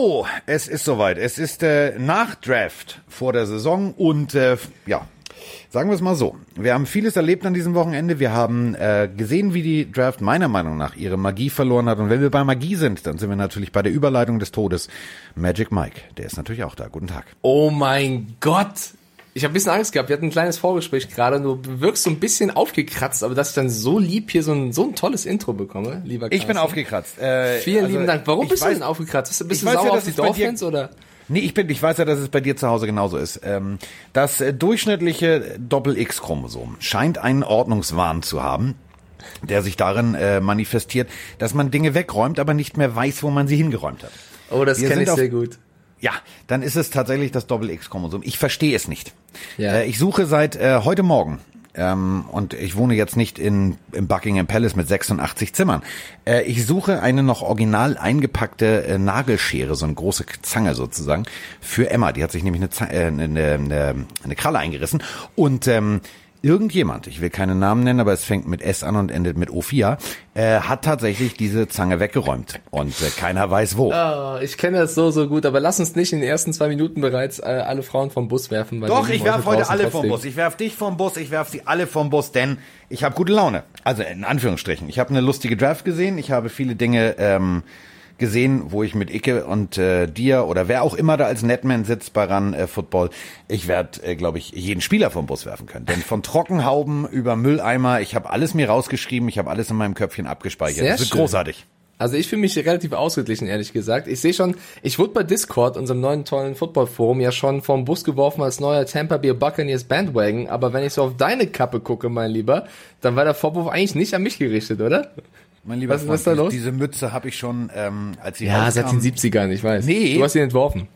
So, es ist soweit. Es ist äh, Nachdraft vor der Saison und äh, ja, sagen wir es mal so. Wir haben vieles erlebt an diesem Wochenende. Wir haben äh, gesehen, wie die Draft meiner Meinung nach ihre Magie verloren hat. Und wenn wir bei Magie sind, dann sind wir natürlich bei der Überleitung des Todes. Magic Mike, der ist natürlich auch da. Guten Tag. Oh mein Gott, ich habe ein bisschen Angst gehabt. Wir hatten ein kleines Vorgespräch gerade und du wirkst so ein bisschen aufgekratzt, aber dass ich dann so lieb hier so ein, so ein tolles Intro bekomme, lieber Carsten. Ich bin aufgekratzt. Äh, Vielen also, lieben Dank. Warum bist weiß, du denn aufgekratzt? Bist, bist du sauer ja, auf die Dolphins oder? Nee, ich bin, ich weiß ja, dass es bei dir zu Hause genauso ist. Ähm, das äh, durchschnittliche Doppel-X-Chromosom scheint einen Ordnungswahn zu haben der sich darin äh, manifestiert, dass man Dinge wegräumt, aber nicht mehr weiß, wo man sie hingeräumt hat. Oh, das kenne ich sehr gut. Ja, dann ist es tatsächlich das Doppel-X-Chromosom. Ich verstehe es nicht. Ja. Äh, ich suche seit äh, heute Morgen ähm, und ich wohne jetzt nicht in im Buckingham Palace mit 86 Zimmern. Äh, ich suche eine noch original eingepackte äh, Nagelschere, so eine große Zange sozusagen, für Emma. Die hat sich nämlich eine, äh, eine, eine, eine Kralle eingerissen und ähm, irgendjemand, ich will keinen Namen nennen, aber es fängt mit S an und endet mit Ophia, äh, hat tatsächlich diese Zange weggeräumt und äh, keiner weiß wo. Oh, ich kenne das so, so gut, aber lass uns nicht in den ersten zwei Minuten bereits äh, alle Frauen vom Bus werfen. Weil Doch, ich werfe heute alle vom Bus. Ich werf dich vom Bus, ich werf sie alle vom Bus, denn ich habe gute Laune. Also in Anführungsstrichen. Ich habe eine lustige Draft gesehen, ich habe viele Dinge... Ähm, gesehen, wo ich mit Icke und äh, dir oder wer auch immer da als Netman sitzt bei Run äh, Football, ich werde, äh, glaube ich, jeden Spieler vom Bus werfen können. Denn von Trockenhauben über Mülleimer, ich habe alles mir rausgeschrieben, ich habe alles in meinem Köpfchen abgespeichert. Sehr das ist schön. großartig. Also ich fühle mich relativ ausgeglichen, ehrlich gesagt. Ich sehe schon, ich wurde bei Discord, unserem neuen tollen Football-Forum, ja schon vom Bus geworfen als neuer Tampa Bay Buccaneers Bandwagon. Aber wenn ich so auf deine Kappe gucke, mein Lieber, dann war der Vorwurf eigentlich nicht an mich gerichtet, oder? Mein lieber was, Freund, was ist da los? diese Mütze habe ich schon, ähm, als sie Ja, seit den 70ern, ich weiß. Nee. Du hast sie entworfen.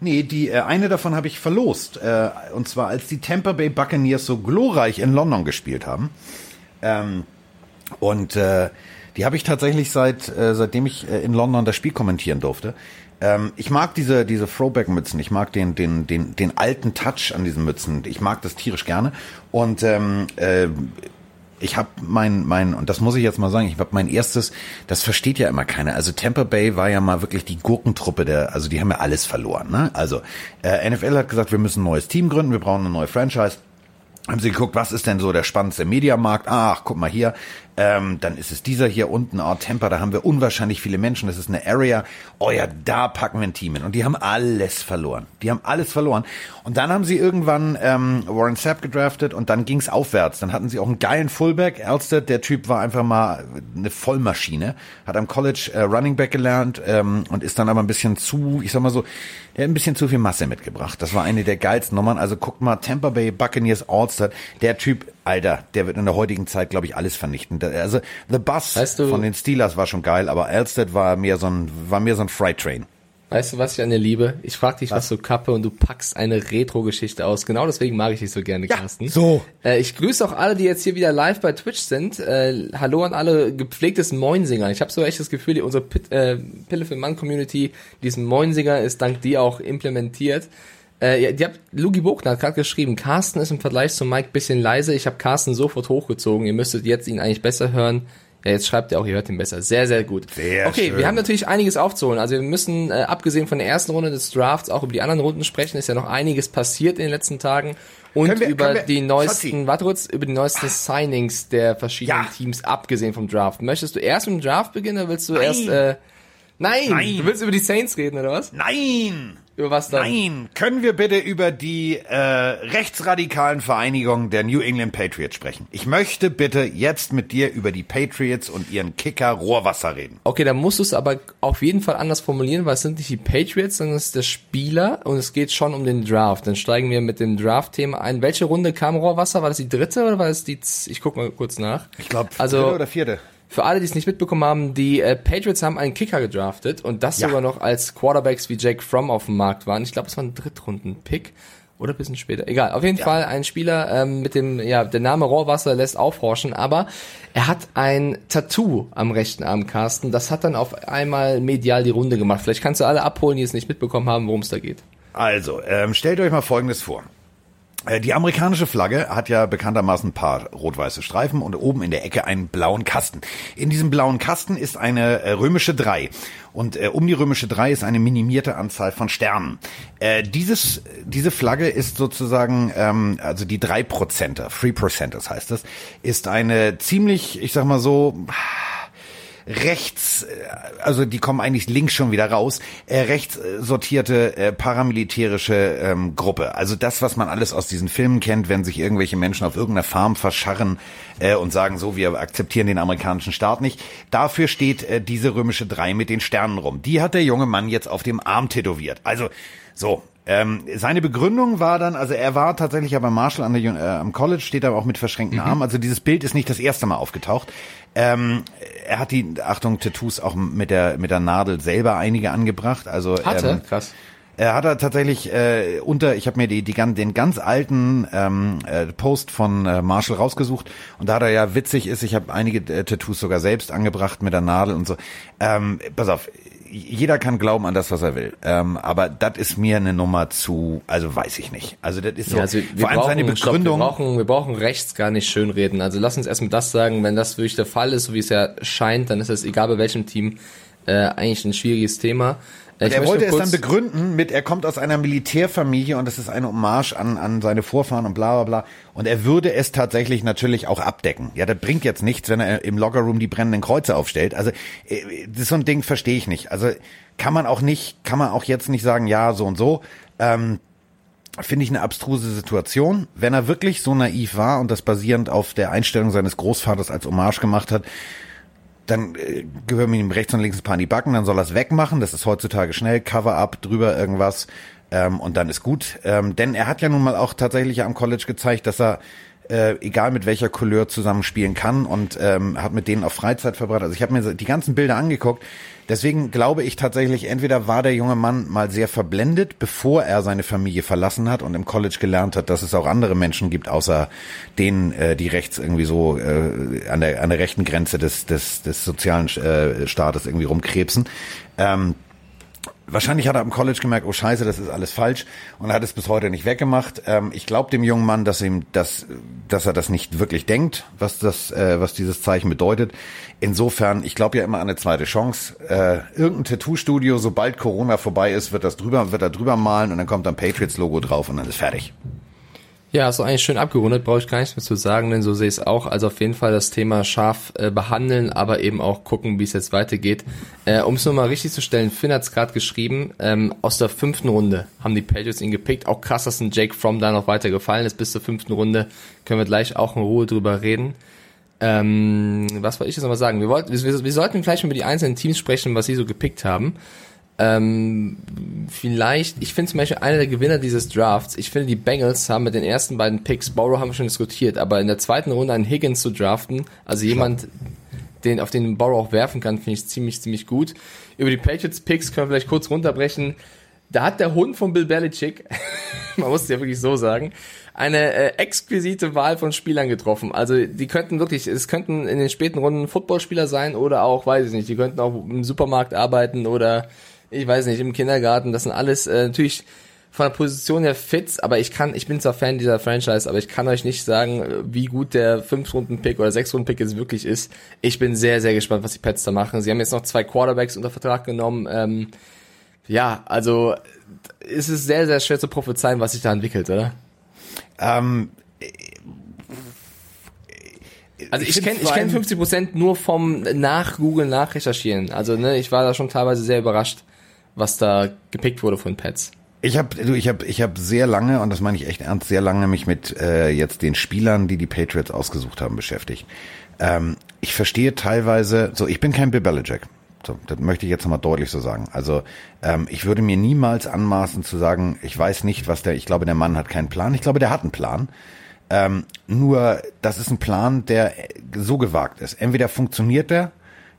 Nee, die äh, eine davon habe ich verlost. Äh, und zwar als die Tampa Bay Buccaneers so glorreich in London gespielt haben. Ähm, und äh, die habe ich tatsächlich seit äh, seitdem ich äh, in London das Spiel kommentieren durfte. Ähm, ich mag diese diese Throwback-Mützen. Ich mag den den den den alten Touch an diesen Mützen. Ich mag das tierisch gerne. Und ähm, äh, ich habe mein, mein, und das muss ich jetzt mal sagen, ich habe mein erstes, das versteht ja immer keiner. Also Tampa Bay war ja mal wirklich die Gurkentruppe der, also die haben ja alles verloren. Ne? Also äh, NFL hat gesagt, wir müssen ein neues Team gründen, wir brauchen eine neue Franchise. Haben sie geguckt, was ist denn so der spannendste Mediamarkt? Ach, guck mal hier, ähm, dann ist es dieser hier unten, Art Temper, da haben wir unwahrscheinlich viele Menschen, das ist eine Area. Oh ja, da packen wir ein Team hin. Und die haben alles verloren. Die haben alles verloren. Und dann haben sie irgendwann ähm, Warren Sapp gedraftet und dann ging's aufwärts. Dann hatten sie auch einen geilen Fullback. Elstead, der Typ war einfach mal eine Vollmaschine. Hat am College äh, Running Back gelernt ähm, und ist dann aber ein bisschen zu, ich sag mal so, er hat ein bisschen zu viel Masse mitgebracht. Das war eine der geilsten Nummern. Also guckt mal, Tampa Bay Buccaneers Allstar. Der Typ, Alter, der wird in der heutigen Zeit, glaube ich, alles vernichten. Also The Bus weißt du, von den Steelers war schon geil, aber Alstead war mehr so ein, war mehr so ein Freight Train. Weißt du, was ich an dir liebe? Ich frag dich, was, was du kappe und du packst eine Retro-Geschichte aus. Genau deswegen mag ich dich so gerne, ja, Carsten. So. Äh, ich grüße auch alle, die jetzt hier wieder live bei Twitch sind. Äh, hallo an alle gepflegtes Moinsinger. Ich habe so echt das Gefühl, die, unsere Pit, äh, Pille für Mann-Community, diesen Moinsinger ist dank dir auch implementiert. Äh, ja, die habt, Lugi Buchner hat gerade geschrieben, Carsten ist im Vergleich zu Mike bisschen leise. Ich habe Carsten sofort hochgezogen. Ihr müsstet jetzt ihn eigentlich besser hören. Ja, jetzt schreibt er auch, ihr hört ihn besser. Sehr, sehr gut. Sehr okay, schön. wir haben natürlich einiges aufzuholen. Also wir müssen, äh, abgesehen von der ersten Runde des Drafts, auch über die anderen Runden sprechen. Ist ja noch einiges passiert in den letzten Tagen. Und wir, über wir, die neuesten, warte kurz, über die neuesten Signings der verschiedenen ja. Teams, abgesehen vom Draft. Möchtest du erst mit dem Draft beginnen oder willst du Nein. erst, äh, Nein. Nein! Du willst über die Saints reden, oder was? Nein! Über was dann? Nein, können wir bitte über die äh, rechtsradikalen Vereinigungen der New England Patriots sprechen? Ich möchte bitte jetzt mit dir über die Patriots und ihren Kicker Rohrwasser reden. Okay, dann musst du es aber auf jeden Fall anders formulieren, weil es sind nicht die Patriots, sondern es ist der Spieler und es geht schon um den Draft. Dann steigen wir mit dem Draft-Thema ein. Welche Runde kam Rohrwasser? War das die dritte oder war das die... Z ich guck mal kurz nach. Ich glaube, also, dritte oder vierte. Für alle, die es nicht mitbekommen haben, die äh, Patriots haben einen Kicker gedraftet und das ja. sogar noch als Quarterbacks wie Jake Fromm auf dem Markt waren. Ich glaube, es war ein Drittrunden-Pick oder ein bisschen später. Egal, auf jeden ja. Fall ein Spieler ähm, mit dem, ja, der Name Rohrwasser lässt aufhorchen, aber er hat ein Tattoo am rechten Arm, Carsten. Das hat dann auf einmal medial die Runde gemacht. Vielleicht kannst du alle abholen, die es nicht mitbekommen haben, worum es da geht. Also, ähm, stellt euch mal Folgendes vor. Äh, Die amerikanische Flagge hat ja bekanntermaßen ein paar rot-weiße Streifen und oben in der Ecke einen blauen Kasten. In diesem blauen Kasten ist eine äh, römische 3 und äh, um die römische 3 ist eine minimierte Anzahl von Sternen. Dieses, diese Flagge ist sozusagen, ähm, also die 3%er, 3%ers heißt das, ist eine ziemlich, ich sag mal so, rechts, äh, also die kommen eigentlich links schon wieder raus, äh, rechts äh, sortierte äh, paramilitärische ähm, Gruppe. Also das, was man alles aus diesen Filmen kennt, wenn sich irgendwelche Menschen auf irgendeiner Farm verscharren äh, und sagen, so, wir akzeptieren den amerikanischen Staat nicht. Dafür steht äh, diese römische Drei mit den Sternen rum. Die hat der junge Mann jetzt auf dem Arm tätowiert. Also so, ähm, seine Begründung war dann, also er war tatsächlich ja bei Marshall an der, äh, am College, steht aber auch mit verschränkten Armen. Also dieses Bild ist nicht das erste Mal aufgetaucht. Ähm, er hat die, Achtung, Tattoos auch mit der mit der Nadel selber einige angebracht. Also Hatte? ähm, Krass. er hat er tatsächlich äh, unter, ich habe mir die, die gan- den ganz alten ähm, äh, Post von äh, Marshall rausgesucht und da er ja witzig ist, ich habe einige äh, Tattoos sogar selbst angebracht mit der Nadel und so. Ähm, pass auf, jeder kann glauben an das, was er will, ähm, aber das ist mir eine Nummer zu, also weiß ich nicht. Also das ist so, Ja, also wir vor allem brauchen, seine stopp, Begründung. wir, brauchen, wir brauchen rechts gar nicht schönreden. Also lass uns erstmal das sagen, wenn das wirklich der Fall ist, so wie es ja scheint, dann ist es egal bei welchem Team äh, eigentlich ein schwieriges Thema. Ich er wollte es dann begründen mit, er kommt aus einer Militärfamilie und das ist eine Hommage an, an seine Vorfahren und bla bla bla. Und er würde es tatsächlich natürlich auch abdecken. Ja, das bringt jetzt nichts, wenn er im Loggerroom die brennenden Kreuze aufstellt. Also äh, das ist so ein Ding, verstehe ich nicht. Also kann man auch nicht, kann man auch jetzt nicht sagen, ja, so und so. Ähm, finde ich eine abstruse Situation. Wenn er wirklich so naiv war und das basierend auf der Einstellung seines Großvaters als Hommage gemacht hat, dann äh, gehören ihm rechts und links ein paar in die Backen, dann soll er es wegmachen. Das ist heutzutage schnell, Cover-up, drüber irgendwas ähm, und dann ist gut. Ähm, denn er hat ja nun mal auch tatsächlich am College gezeigt, dass er äh, egal mit welcher Couleur zusammenspielen kann und ähm, hat mit denen auch Freizeit verbracht. Also ich habe mir die ganzen Bilder angeguckt. Deswegen glaube ich tatsächlich, entweder war der junge Mann mal sehr verblendet, bevor er seine Familie verlassen hat und im College gelernt hat, dass es auch andere Menschen gibt, außer denen, äh, die rechts irgendwie so äh, an, der, an der rechten Grenze des, des, des sozialen äh, Staates irgendwie rumkrebsen. Ähm, Wahrscheinlich hat er am College gemerkt, oh Scheiße, das ist alles falsch und hat es bis heute nicht weggemacht. Ähm, ich glaube dem jungen Mann, dass ihm das, dass er das nicht wirklich denkt, was das, äh, was dieses Zeichen bedeutet. Insofern, ich glaube ja immer an eine zweite Chance. Äh, irgendein Tattoo-Studio, sobald Corona vorbei ist, wird das drüber, wird er drüber malen und dann kommt ein Patriots-Logo drauf und dann ist fertig. Ja, ist doch eigentlich schön abgerundet, brauche ich gar nichts mehr zu sagen, denn so sehe ich es auch. Also auf jeden Fall das Thema scharf äh, behandeln, aber eben auch gucken, wie es jetzt weitergeht. Äh, um es nochmal richtig zu stellen, Finn hat es gerade geschrieben, ähm, aus der fünften Runde haben die Patriots ihn gepickt. Auch krass, dass ein Jake Fromm da noch weiter gefallen ist bis zur fünften Runde. Können wir gleich auch in Ruhe drüber reden. Ähm, was wollte ich jetzt nochmal sagen? Wir, wollten, wir, wir sollten gleich über die einzelnen Teams sprechen, was sie so gepickt haben. Ähm, vielleicht, ich finde zum Beispiel einer der Gewinner dieses Drafts, ich finde die Bengals haben mit den ersten beiden Picks, Borrow haben wir schon diskutiert, aber in der zweiten Runde einen Higgins zu draften, also jemand, den, auf den Borrow auch werfen kann, finde ich ziemlich, ziemlich gut. Über die Patriots Picks können wir vielleicht kurz runterbrechen. Da hat der Hund von Bill Belichick, man muss es ja wirklich so sagen, eine äh, exquisite Wahl von Spielern getroffen. Also die könnten wirklich, es könnten in den späten Runden Footballspieler sein oder auch, weiß ich nicht, die könnten auch im Supermarkt arbeiten oder ich weiß nicht, im Kindergarten. Das sind alles äh, natürlich von der Position her Fits, aber ich kann, ich bin zwar Fan dieser Franchise, aber ich kann euch nicht sagen, wie gut der 5-Runden-Pick oder 6-Runden-Pick jetzt wirklich ist. Ich bin sehr, sehr gespannt, was die Pets da machen. Sie haben jetzt noch zwei Quarterbacks unter Vertrag genommen. Ähm, ja, also es ist sehr, sehr schwer zu prophezeien, was sich da entwickelt, oder? Ähm, Also ich, kenne ich vor kenn allem- 50% nur vom Nachgoogeln, Nachrecherchieren. Also ne, ich war da schon teilweise sehr überrascht, was da gepickt wurde von Pets. Ich habe ich habe ich habe sehr lange und das meine ich echt ernst, sehr lange mich mit äh, jetzt den Spielern, die die Patriots ausgesucht haben, beschäftigt. Ähm, ich verstehe teilweise, so ich bin kein Bill Belichick. So, das möchte ich jetzt nochmal deutlich so sagen. Also ähm, ich würde mir niemals anmaßen zu sagen, ich weiß nicht, was der, ich glaube, der Mann hat keinen Plan. Ich glaube, der hat einen Plan. Ähm, nur, das ist ein Plan, der so gewagt ist. Entweder funktioniert der,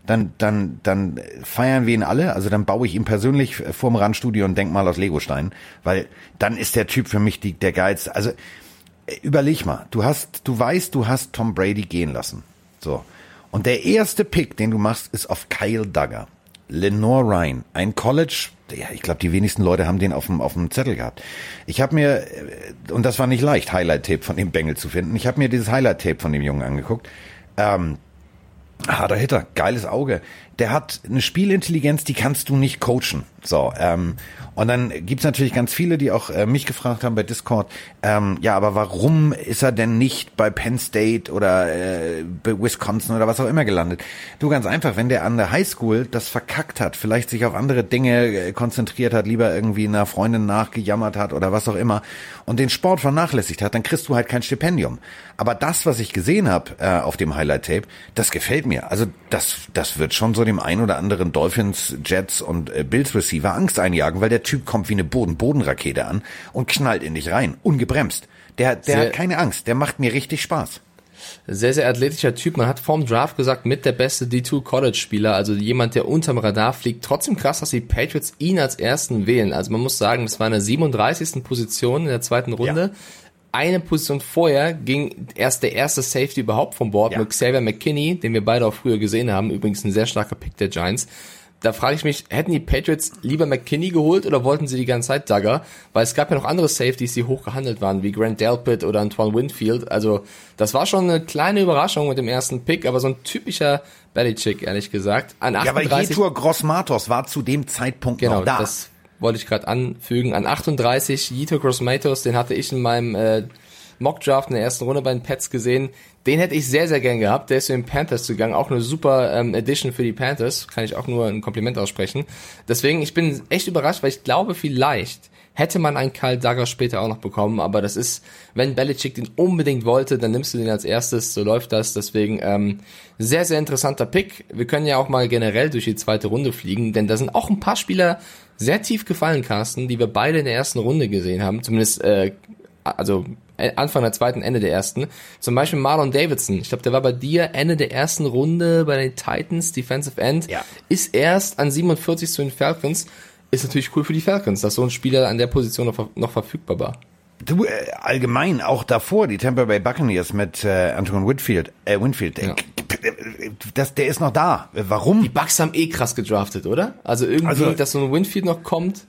dann, dann, dann feiern wir ihn alle. Also dann baue ich ihn persönlich vorm Randstudio und denk mal aus Legosteinen, weil dann ist der Typ für mich die, der geilste. Also äh, überleg mal, du hast, du weißt, du hast Tom Brady gehen lassen. So. Und der erste Pick, den du machst, ist auf Kyle Duggar. Lenore Ryan, ein College ja, ich glaube, die wenigsten Leute haben den auf dem, auf dem Zettel gehabt. Ich habe mir, äh, und das war nicht leicht, Highlight-Tape von dem Bengel zu finden. Ich habe mir dieses Highlight-Tape von dem Jungen angeguckt. Ähm, harter Hitter, geiles Auge. Der hat eine Spielintelligenz, die kannst du nicht coachen. So, ähm, und dann gibt's natürlich ganz viele, die auch äh, mich gefragt haben bei Discord, ähm, ja, aber warum ist er denn nicht bei Penn State oder äh, bei Wisconsin oder was auch immer gelandet? Du ganz einfach, wenn der an der Highschool das verkackt hat, vielleicht sich auf andere Dinge äh, konzentriert hat, lieber irgendwie einer Freundin nachgejammert hat oder was auch immer und den Sport vernachlässigt hat, dann kriegst du halt kein Stipendium. Aber das, was ich gesehen habe äh, auf dem Highlight-Tape, das gefällt mir. Also das, das wird schon so dem ein oder anderen Dolphins, Jets und äh, Bills Receiver Angst einjagen, weil der Typ kommt wie eine Boden-Boden-Rakete an und knallt in dich rein, ungebremst. Der, der sehr, hat keine Angst, der macht mir richtig Spaß. Sehr, sehr athletischer Typ. Man hat vorm Draft gesagt, mit der beste D2 College-Spieler, also jemand, der unterm Radar fliegt. Trotzdem krass, dass die Patriots ihn als ersten wählen. Also man muss sagen, das war eine 37. Position in der zweiten Runde. Ja eine Position vorher ging erst der erste Safety überhaupt vom Board ja. mit Xavier McKinney, den wir beide auch früher gesehen haben. Übrigens ein sehr starker Pick der Giants da frage ich mich, hätten die Patriots lieber McKinney geholt oder wollten sie die ganze Zeit Duggar? Weil es gab ja noch andere Safeties, die hoch gehandelt waren, wie Grant Delpit oder Antoine Winfield. Also das war schon eine kleine Überraschung mit dem ersten Pick, aber so ein typischer Belichick, ehrlich gesagt. An 38, ja, aber Jetur Grossmatos war zu dem Zeitpunkt genau, noch da. das wollte ich gerade anfügen. An 38, Jetur Grossmatos, den hatte ich in meinem äh, Mockdraft in der ersten Runde bei den Pets gesehen. Den hätte ich sehr, sehr gern gehabt. Der ist zu den Panthers gegangen. Auch eine super ähm, Edition für die Panthers. Kann ich auch nur ein Kompliment aussprechen. Deswegen, ich bin echt überrascht, weil ich glaube, vielleicht hätte man einen Kyle Dagger später auch noch bekommen. Aber das ist, wenn Belichick den unbedingt wollte, dann nimmst du den als erstes. So läuft das. Deswegen ähm, sehr, sehr interessanter Pick. Wir können ja auch mal generell durch die zweite Runde fliegen, denn da sind auch ein paar Spieler sehr tief gefallen, Carsten, die wir beide in der ersten Runde gesehen haben. Zumindest äh, also äh, Anfang der zweiten, Ende der ersten. Zum Beispiel Marlon Davidson. Ich glaube, der war bei dir Ende der ersten Runde bei den Titans, Defensive End. Ja. Ist erst an 47 zu den Falcons. Ist natürlich cool für die Falcons, dass so ein Spieler an der Position noch, noch verfügbar war. Du, äh, allgemein, auch davor, die Tampa Bay Buccaneers mit äh, Antoine Whitfield, äh, Winfield, ja. Das, der ist noch da. Warum? Die Bucks haben eh krass gedraftet, oder? Also irgendwie, also, dass so ein Winfield noch kommt.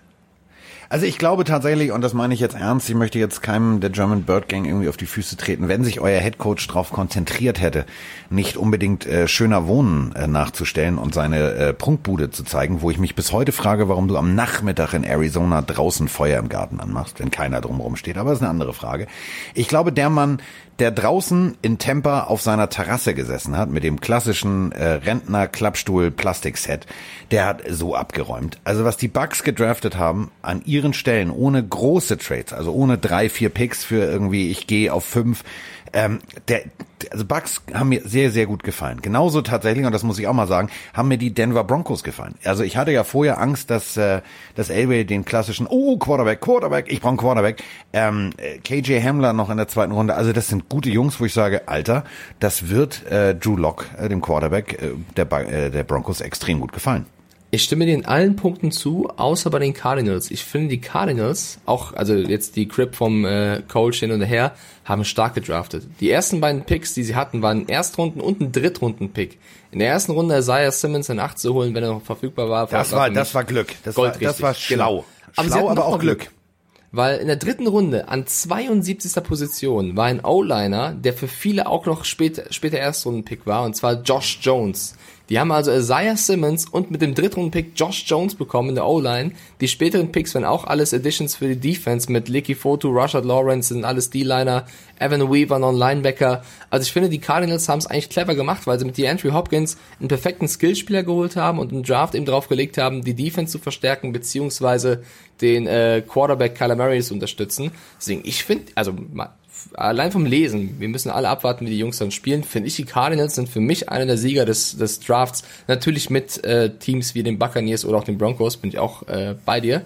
Also ich glaube tatsächlich, und das meine ich jetzt ernst, ich möchte jetzt keinem der German Bird Gang irgendwie auf die Füße treten, wenn sich euer Headcoach darauf konzentriert hätte, nicht unbedingt äh, schöner Wohnen äh, nachzustellen und seine äh, Prunkbude zu zeigen, wo ich mich bis heute frage, warum du am Nachmittag in Arizona draußen Feuer im Garten anmachst, wenn keiner drumherum steht. Aber das ist eine andere Frage. Ich glaube, der Mann, der draußen in Tampa auf seiner Terrasse gesessen hat mit dem klassischen äh, Rentner Klappstuhl Plastikset, der hat so abgeräumt. Also was die Bucks gedraftet haben an ihren Stellen ohne große Trades, also ohne drei, vier Picks für irgendwie ich gehe auf fünf, ähm, der, also Bucks haben mir sehr, sehr gut gefallen. Genauso tatsächlich, und das muss ich auch mal sagen, haben mir die Denver Broncos gefallen. Also ich hatte ja vorher Angst, dass, äh, dass Elway den klassischen, oh, Quarterback, Quarterback, ich brauche Quarterback, ähm, KJ Hamler noch in der zweiten Runde. Also das sind gute Jungs, wo ich sage, Alter, das wird äh, Drew Lock, äh, dem Quarterback äh, der, äh, der Broncos, extrem gut gefallen. Ich stimme dir in allen Punkten zu, außer bei den Cardinals. Ich finde die Cardinals, auch, also jetzt die Crip vom äh, Coach hin und her, haben stark gedraftet. Die ersten beiden Picks, die sie hatten, waren ein Erstrunden- und ein Drittrunden-Pick. In der ersten Runde Isaiah Simmons in 8 zu holen, wenn er noch verfügbar war. Das war, das war Glück. Das war, das war schlau. Genau. Schlau, aber, aber auch Glück. Glück. Weil in der dritten Runde an 72. Position war ein O-Liner, der für viele auch noch später, später Erstrunden-Pick war, und zwar Josh Jones. Die haben also Isaiah Simmons und mit dem Drittrunden-Pick Josh Jones bekommen in der O-Line. Die späteren Picks waren auch alles Additions für die Defense mit Licky Foto, Rashad Lawrence sind alles D-Liner, Evan Weaver non Linebacker. Also ich finde, die Cardinals haben es eigentlich clever gemacht, weil sie mit die Andrew Hopkins einen perfekten Skillspieler geholt haben und einen Draft eben drauf gelegt haben, die Defense zu verstärken, beziehungsweise den äh, Quarterback Kyler Murray zu unterstützen. Deswegen, ich finde, also allein vom Lesen, wir müssen alle abwarten, wie die Jungs dann spielen, finde ich, die Cardinals sind für mich einer der Sieger des, des Drafts. Natürlich mit äh, Teams wie den Buccaneers oder auch den Broncos, bin ich auch äh, bei dir.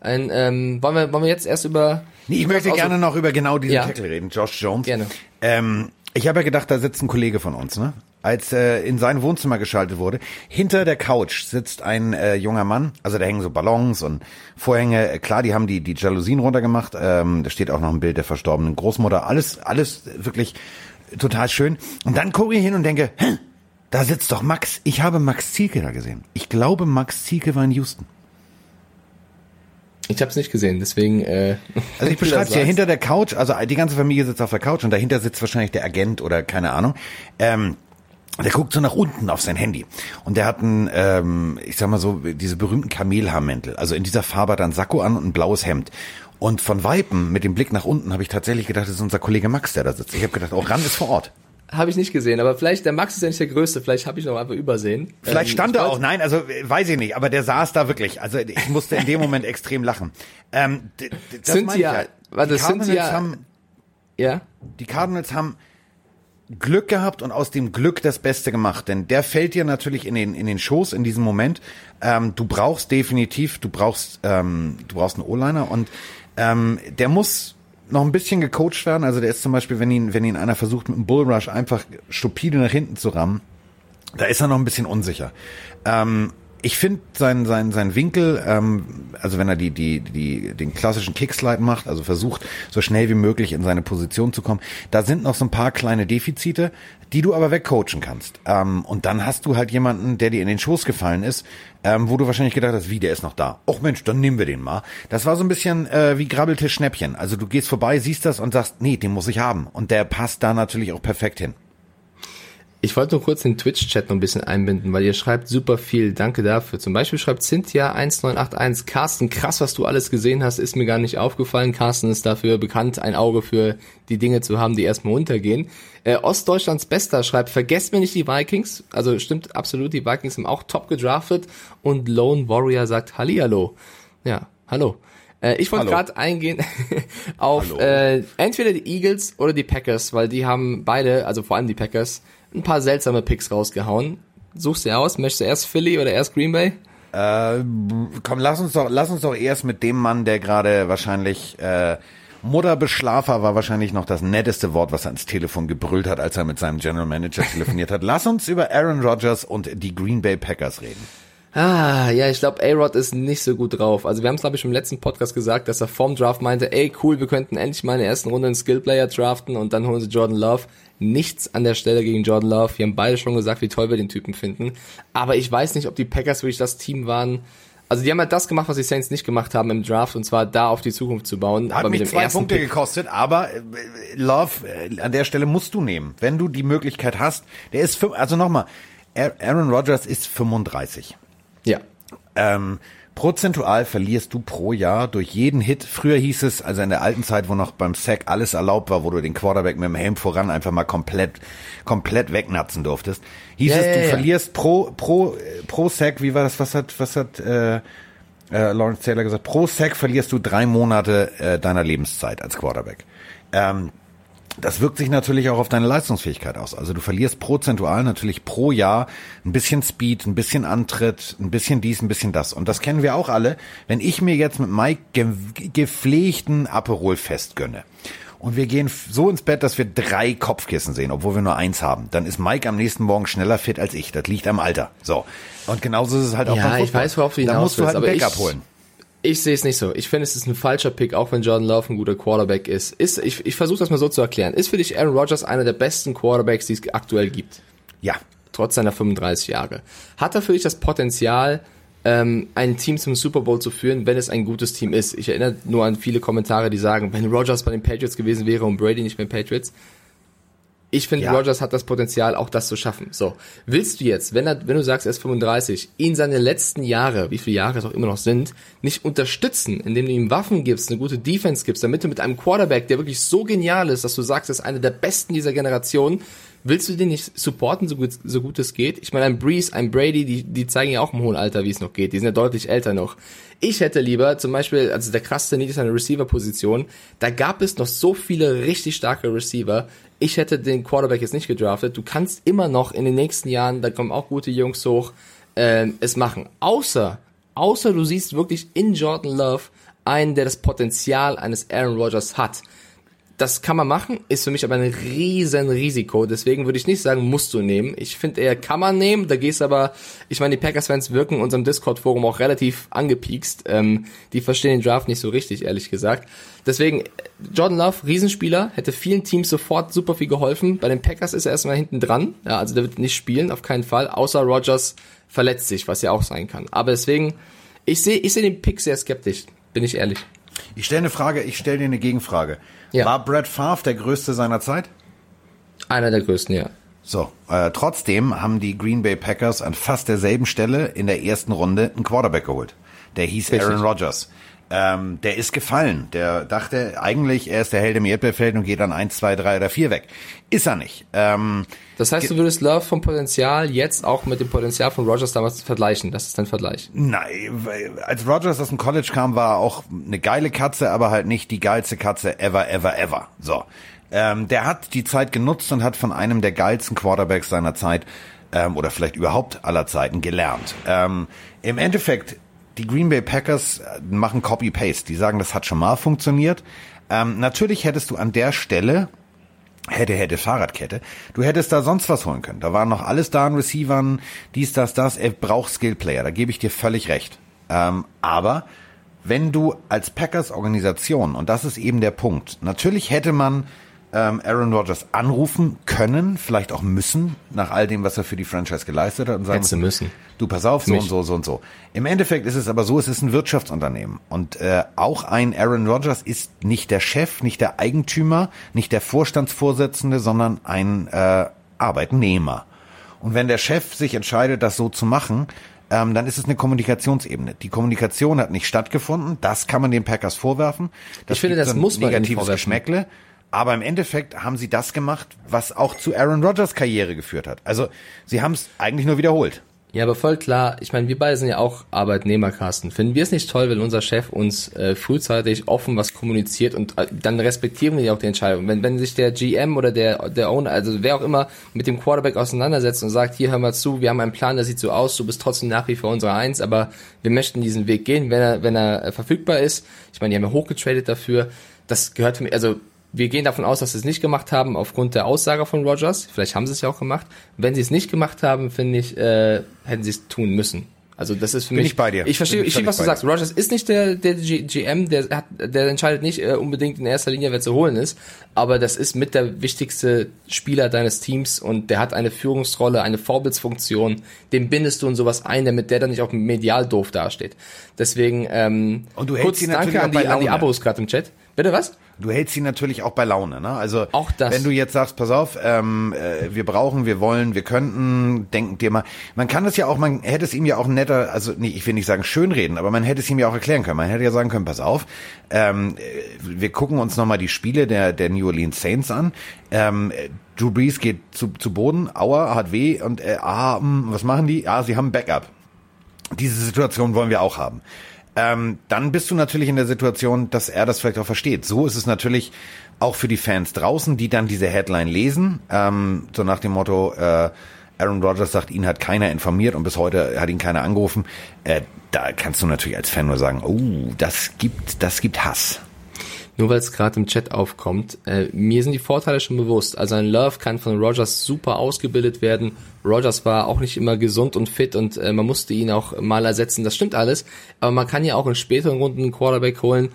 Ein, ähm, wollen, wir, wollen wir jetzt erst über... Nee, ich möchte gerne noch über genau diesen ja. Tackle reden, Josh Jones. Gerne. Ähm, ich habe ja gedacht, da sitzt ein Kollege von uns, ne? Als äh, in sein Wohnzimmer geschaltet wurde. Hinter der Couch sitzt ein äh, junger Mann, also da hängen so Ballons und Vorhänge. Äh, klar, die haben die die Jalousien runtergemacht. Ähm, da steht auch noch ein Bild der verstorbenen Großmutter. Alles alles wirklich total schön. Und dann gucke ich hin und denke, Hä, da sitzt doch Max. Ich habe Max Zielke da gesehen. Ich glaube, Max Zielke war in Houston. Ich habe es nicht gesehen, deswegen. Äh, also ich beschreibe es ja hinter der Couch. Also die ganze Familie sitzt auf der Couch und dahinter sitzt wahrscheinlich der Agent oder keine Ahnung. Ähm, der guckt so nach unten auf sein Handy und der hat ein, ähm, ich sag mal so, diese berühmten Kamelhaarmäntel. Also in dieser Farbe hat er ein Sakko an und ein blaues Hemd. Und von Weipen mit dem Blick nach unten habe ich tatsächlich gedacht, das ist unser Kollege Max, der da sitzt. Ich habe gedacht, oh, Ran ist vor Ort. Habe ich nicht gesehen, aber vielleicht, der Max ist ja nicht der Größte, vielleicht habe ich noch einfach übersehen. Vielleicht ähm, stand er auch, nein, also weiß ich nicht, aber der saß da wirklich. Also ich musste in dem Moment extrem lachen. Ähm, das Cynthia, halt. warte, die Cardinals Cynthia, haben, ja? Die Cardinals haben Glück gehabt und aus dem Glück das Beste gemacht. Denn der fällt dir natürlich in den, in den Schoß in diesem Moment. Ähm, du brauchst definitiv, du brauchst, ähm, du brauchst einen O-Liner und ähm, der muss noch ein bisschen gecoacht werden. Also der ist zum Beispiel, wenn ihn, wenn ihn einer versucht mit einem Bullrush einfach stupide nach hinten zu rammen, da ist er noch ein bisschen unsicher. Ähm, ich finde sein, sein, sein Winkel, ähm, also wenn er die, die, die, den klassischen Kickslide macht, also versucht, so schnell wie möglich in seine Position zu kommen, da sind noch so ein paar kleine Defizite, die du aber wegcoachen kannst. Ähm, und dann hast du halt jemanden, der dir in den Schoß gefallen ist, ähm, wo du wahrscheinlich gedacht hast, wie, der ist noch da. Och Mensch, dann nehmen wir den mal. Das war so ein bisschen äh, wie Grabbeltisch Schnäppchen. Also du gehst vorbei, siehst das und sagst, nee, den muss ich haben. Und der passt da natürlich auch perfekt hin. Ich wollte nur kurz den Twitch-Chat noch ein bisschen einbinden, weil ihr schreibt super viel. Danke dafür. Zum Beispiel schreibt Cynthia1981, Carsten, krass, was du alles gesehen hast, ist mir gar nicht aufgefallen. Carsten ist dafür bekannt, ein Auge für die Dinge zu haben, die erstmal untergehen. Äh, Ostdeutschlands Bester schreibt, vergesst mir nicht die Vikings. Also stimmt absolut, die Vikings haben auch top gedraftet. Und Lone Warrior sagt Hallihallo. Ja, hallo. Äh, ich wollte gerade eingehen auf äh, entweder die Eagles oder die Packers, weil die haben beide, also vor allem die Packers, ein paar seltsame Picks rausgehauen. Suchst du aus? Möchtest du erst Philly oder erst Green Bay? Äh, komm, lass uns doch, lass uns doch erst mit dem Mann, der gerade wahrscheinlich äh, Mutterbeschlafer war wahrscheinlich noch das netteste Wort, was er ins Telefon gebrüllt hat, als er mit seinem General Manager telefoniert hat. Lass uns über Aaron Rodgers und die Green Bay Packers reden. Ah, ja, ich glaube, A-Rod ist nicht so gut drauf. Also wir haben es, glaube ich, im letzten Podcast gesagt, dass er vorm Draft meinte, ey, cool, wir könnten endlich mal in der ersten Runde einen Skillplayer draften und dann holen sie Jordan Love. Nichts an der Stelle gegen Jordan Love. Wir haben beide schon gesagt, wie toll wir den Typen finden. Aber ich weiß nicht, ob die Packers wirklich das Team waren. Also die haben halt das gemacht, was die Saints nicht gemacht haben im Draft, und zwar da auf die Zukunft zu bauen. Hat aber mich mit dem zwei ersten Punkte Pick gekostet, aber äh, Love äh, an der Stelle musst du nehmen, wenn du die Möglichkeit hast. Der ist, also nochmal, Aaron Rodgers ist 35. Ja. Ähm, prozentual verlierst du pro Jahr durch jeden Hit. Früher hieß es, also in der alten Zeit, wo noch beim Sack alles erlaubt war, wo du den Quarterback mit dem Helm voran einfach mal komplett, komplett wegnatzen durftest, hieß ja, es, du ja, verlierst pro, pro, pro Sack, wie war das, was hat, was hat, äh, äh, Lawrence Taylor gesagt, pro Sack verlierst du drei Monate äh, deiner Lebenszeit als Quarterback. Ähm, das wirkt sich natürlich auch auf deine Leistungsfähigkeit aus. Also du verlierst prozentual natürlich pro Jahr ein bisschen Speed, ein bisschen Antritt, ein bisschen dies, ein bisschen das. Und das kennen wir auch alle. Wenn ich mir jetzt mit Mike ge gepflegten Aperol fest gönne und wir gehen so ins Bett, dass wir drei Kopfkissen sehen, obwohl wir nur eins haben, dann ist Mike am nächsten Morgen schneller fit als ich. Das liegt am Alter. So. Und genauso ist es halt auch ja, beim Fußball. ich weiß, worauf du hinaus Da musst du halt ein Backup holen. Ich sehe es nicht so. Ich finde, es ist ein falscher Pick, auch wenn Jordan Love ein guter Quarterback ist. ist ich ich versuche das mal so zu erklären. Ist für dich Aaron Rodgers einer der besten Quarterbacks, die es aktuell gibt? Ja. Trotz seiner 35 Jahre. Hat er für dich das Potenzial, ähm, ein Team zum Super Bowl zu führen, wenn es ein gutes Team ist? Ich erinnere nur an viele Kommentare, die sagen, wenn Rodgers bei den Patriots gewesen wäre und Brady nicht bei den Patriots, ich finde, ja. Rogers hat das Potenzial, auch das zu schaffen. So, willst du jetzt, wenn, er, wenn du sagst, er ist 35, ihn seine letzten Jahre, wie viele Jahre es auch immer noch sind, nicht unterstützen, indem du ihm Waffen gibst, eine gute Defense gibst, damit du mit einem Quarterback, der wirklich so genial ist, dass du sagst, er ist einer der besten dieser Generation, willst du den nicht supporten, so gut, so gut es geht? Ich meine, ein Breeze, ein Brady, die, die zeigen ja auch im hohen Alter, wie es noch geht. Die sind ja deutlich älter noch. Ich hätte lieber zum Beispiel, also der krasseste Need ist eine Receiver-Position. Da gab es noch so viele richtig starke Receiver. Ich hätte den Quarterback jetzt nicht gedraftet. Du kannst immer noch in den nächsten Jahren, da kommen auch gute Jungs hoch, äh, es machen. Außer, außer du siehst wirklich in Jordan Love einen, der das Potenzial eines Aaron Rodgers hat das kann man machen, ist für mich aber ein riesen Risiko. Deswegen würde ich nicht sagen, musst du nehmen. Ich finde eher, kann man nehmen. Da gehst aber, ich meine, die Packers-Fans wirken in unserem Discord-Forum auch relativ angepiekst. Ähm, die verstehen den Draft nicht so richtig, ehrlich gesagt. Deswegen, Jordan Love, Riesenspieler, hätte vielen Teams sofort super viel geholfen. Bei den Packers ist er erstmal hinten dran. Ja, also der wird nicht spielen, auf keinen Fall. Außer Rogers verletzt sich, was ja auch sein kann. Aber deswegen, ich sehe ich seh den Pick sehr skeptisch bin ich ehrlich. Ich stelle eine Frage, ich stelle dir eine Gegenfrage. Ja. War Brad Favre der größte seiner Zeit? Einer der größten, ja. So, äh, trotzdem haben die Green Bay Packers an fast derselben Stelle in der ersten Runde einen Quarterback geholt. Der hieß Richtig. Aaron Rodgers. Ähm, der ist gefallen. Der dachte eigentlich, er ist der Held im Erdbeerfeld und geht dann eins, zwei, drei oder vier weg. Ist er nicht. Ähm, Das heißt, du würdest Love vom Potenzial jetzt auch mit dem Potenzial von Rogers damals vergleichen. Das ist dein Vergleich. nein, als Rodgers aus dem College kam, war er auch eine geile Katze, aber halt nicht die geilste Katze ever, ever, ever. So. Ähm, der hat die Zeit genutzt und hat von einem der geilsten Quarterbacks seiner Zeit ähm, oder vielleicht überhaupt aller Zeiten gelernt. Ähm, Im Endeffekt, die Green Bay Packers äh, machen Copy-Paste. Die sagen, das hat schon mal funktioniert. Ähm, natürlich hättest du an der Stelle hätte, hätte Fahrradkette. Du hättest da sonst was holen können. Da waren noch alles da an Receivern, dies, das, das. Er braucht Skillplayer. Da gebe ich dir völlig recht. Ähm, aber wenn du als Packers Organisation, und das ist eben der Punkt, natürlich hätte man ähm, Aaron Rodgers anrufen können, vielleicht auch müssen, nach all dem, was er für die Franchise geleistet hat und sagen Hättest du müssen. Du, pass auf, so Mich. und so, so und so. Im Endeffekt ist es aber so, es ist ein Wirtschaftsunternehmen. Und äh, auch ein Aaron Rodgers ist nicht der Chef, nicht der Eigentümer, nicht der Vorstandsvorsitzende, sondern ein äh, Arbeitnehmer. Und wenn der Chef sich entscheidet, das so zu machen, ähm, dann ist es eine Kommunikationsebene. Die Kommunikation hat nicht stattgefunden. Das kann man den Packers vorwerfen. Ich finde, das muss man negatives. Geschmäckle. Aber im Endeffekt haben sie das gemacht, was auch zu Aaron Rodgers Karriere geführt hat. Also sie haben es eigentlich nur wiederholt. Ja, aber voll klar. Ich meine, wir beide sind ja auch Arbeitnehmer, Carsten. Finden wir es nicht toll, wenn unser Chef uns äh, frühzeitig offen was kommuniziert und äh, dann respektieren wir ja auch die Entscheidung. Wenn, wenn sich der GM oder der, der Owner, also wer auch immer, mit dem Quarterback auseinandersetzt und sagt, hier hör mal zu, wir haben einen Plan, der sieht so aus, du bist trotzdem nach wie vor unsere Eins, aber wir möchten diesen Weg gehen, wenn er, wenn er äh, verfügbar ist. Ich meine, die haben ja hochgetradet dafür. Das gehört für mich, also wir gehen davon aus, dass sie es nicht gemacht haben aufgrund der Aussage von Rogers. Vielleicht haben sie es ja auch gemacht. Wenn sie es nicht gemacht haben, finde ich, äh, hätten sie es tun müssen. Also das ist für Bin mich. ich bei dir. Ich verstehe, ich verstehe, was du sagst. Rogers ist nicht der der G GM, der hat, der entscheidet nicht äh, unbedingt in erster Linie, wer zu holen ist. Aber das ist mit der wichtigste Spieler deines Teams und der hat eine Führungsrolle, eine Vorbildsfunktion. Den bindest du in sowas ein, damit der dann nicht auch medial doof dasteht. Deswegen ähm, Und du hältst kurz ihn danke an die, an die. Abos gerade im Chat. Bitte was? Du hältst sie natürlich auch bei Laune, ne? Also Auch das. wenn du jetzt sagst, pass auf, ähm, äh, wir brauchen, wir wollen, wir könnten, denken dir mal, man kann es ja auch, man hätte es ihm ja auch netter, also nee, ich will nicht sagen schönreden, aber man hätte es ihm ja auch erklären können. Man hätte ja sagen können, pass auf, ähm, äh, wir gucken uns nochmal die Spiele der der New Orleans Saints an. Ähm, äh, Drew Brees geht zu, zu Boden, Aua, hat weh und äh, ah, hm, was machen die? Ah, sie haben Backup. Diese Situation wollen wir auch haben. Ähm, dann bist du natürlich in der Situation, dass er das vielleicht auch versteht. So ist es natürlich auch für die Fans draußen, die dann diese Headline lesen, ähm, so nach dem Motto, äh, Aaron Rodgers sagt, ihn hat keiner informiert und bis heute hat ihn keiner angerufen. Äh, da kannst du natürlich als Fan nur sagen, oh, das gibt, das gibt Hass. Nur weil es gerade im Chat aufkommt, äh, mir sind die Vorteile schon bewusst. Also ein Love kann von Rogers super ausgebildet werden. Rogers war auch nicht immer gesund und fit und äh, man musste ihn auch mal ersetzen. Das stimmt alles. Aber man kann ja auch in späteren Runden einen Quarterback holen,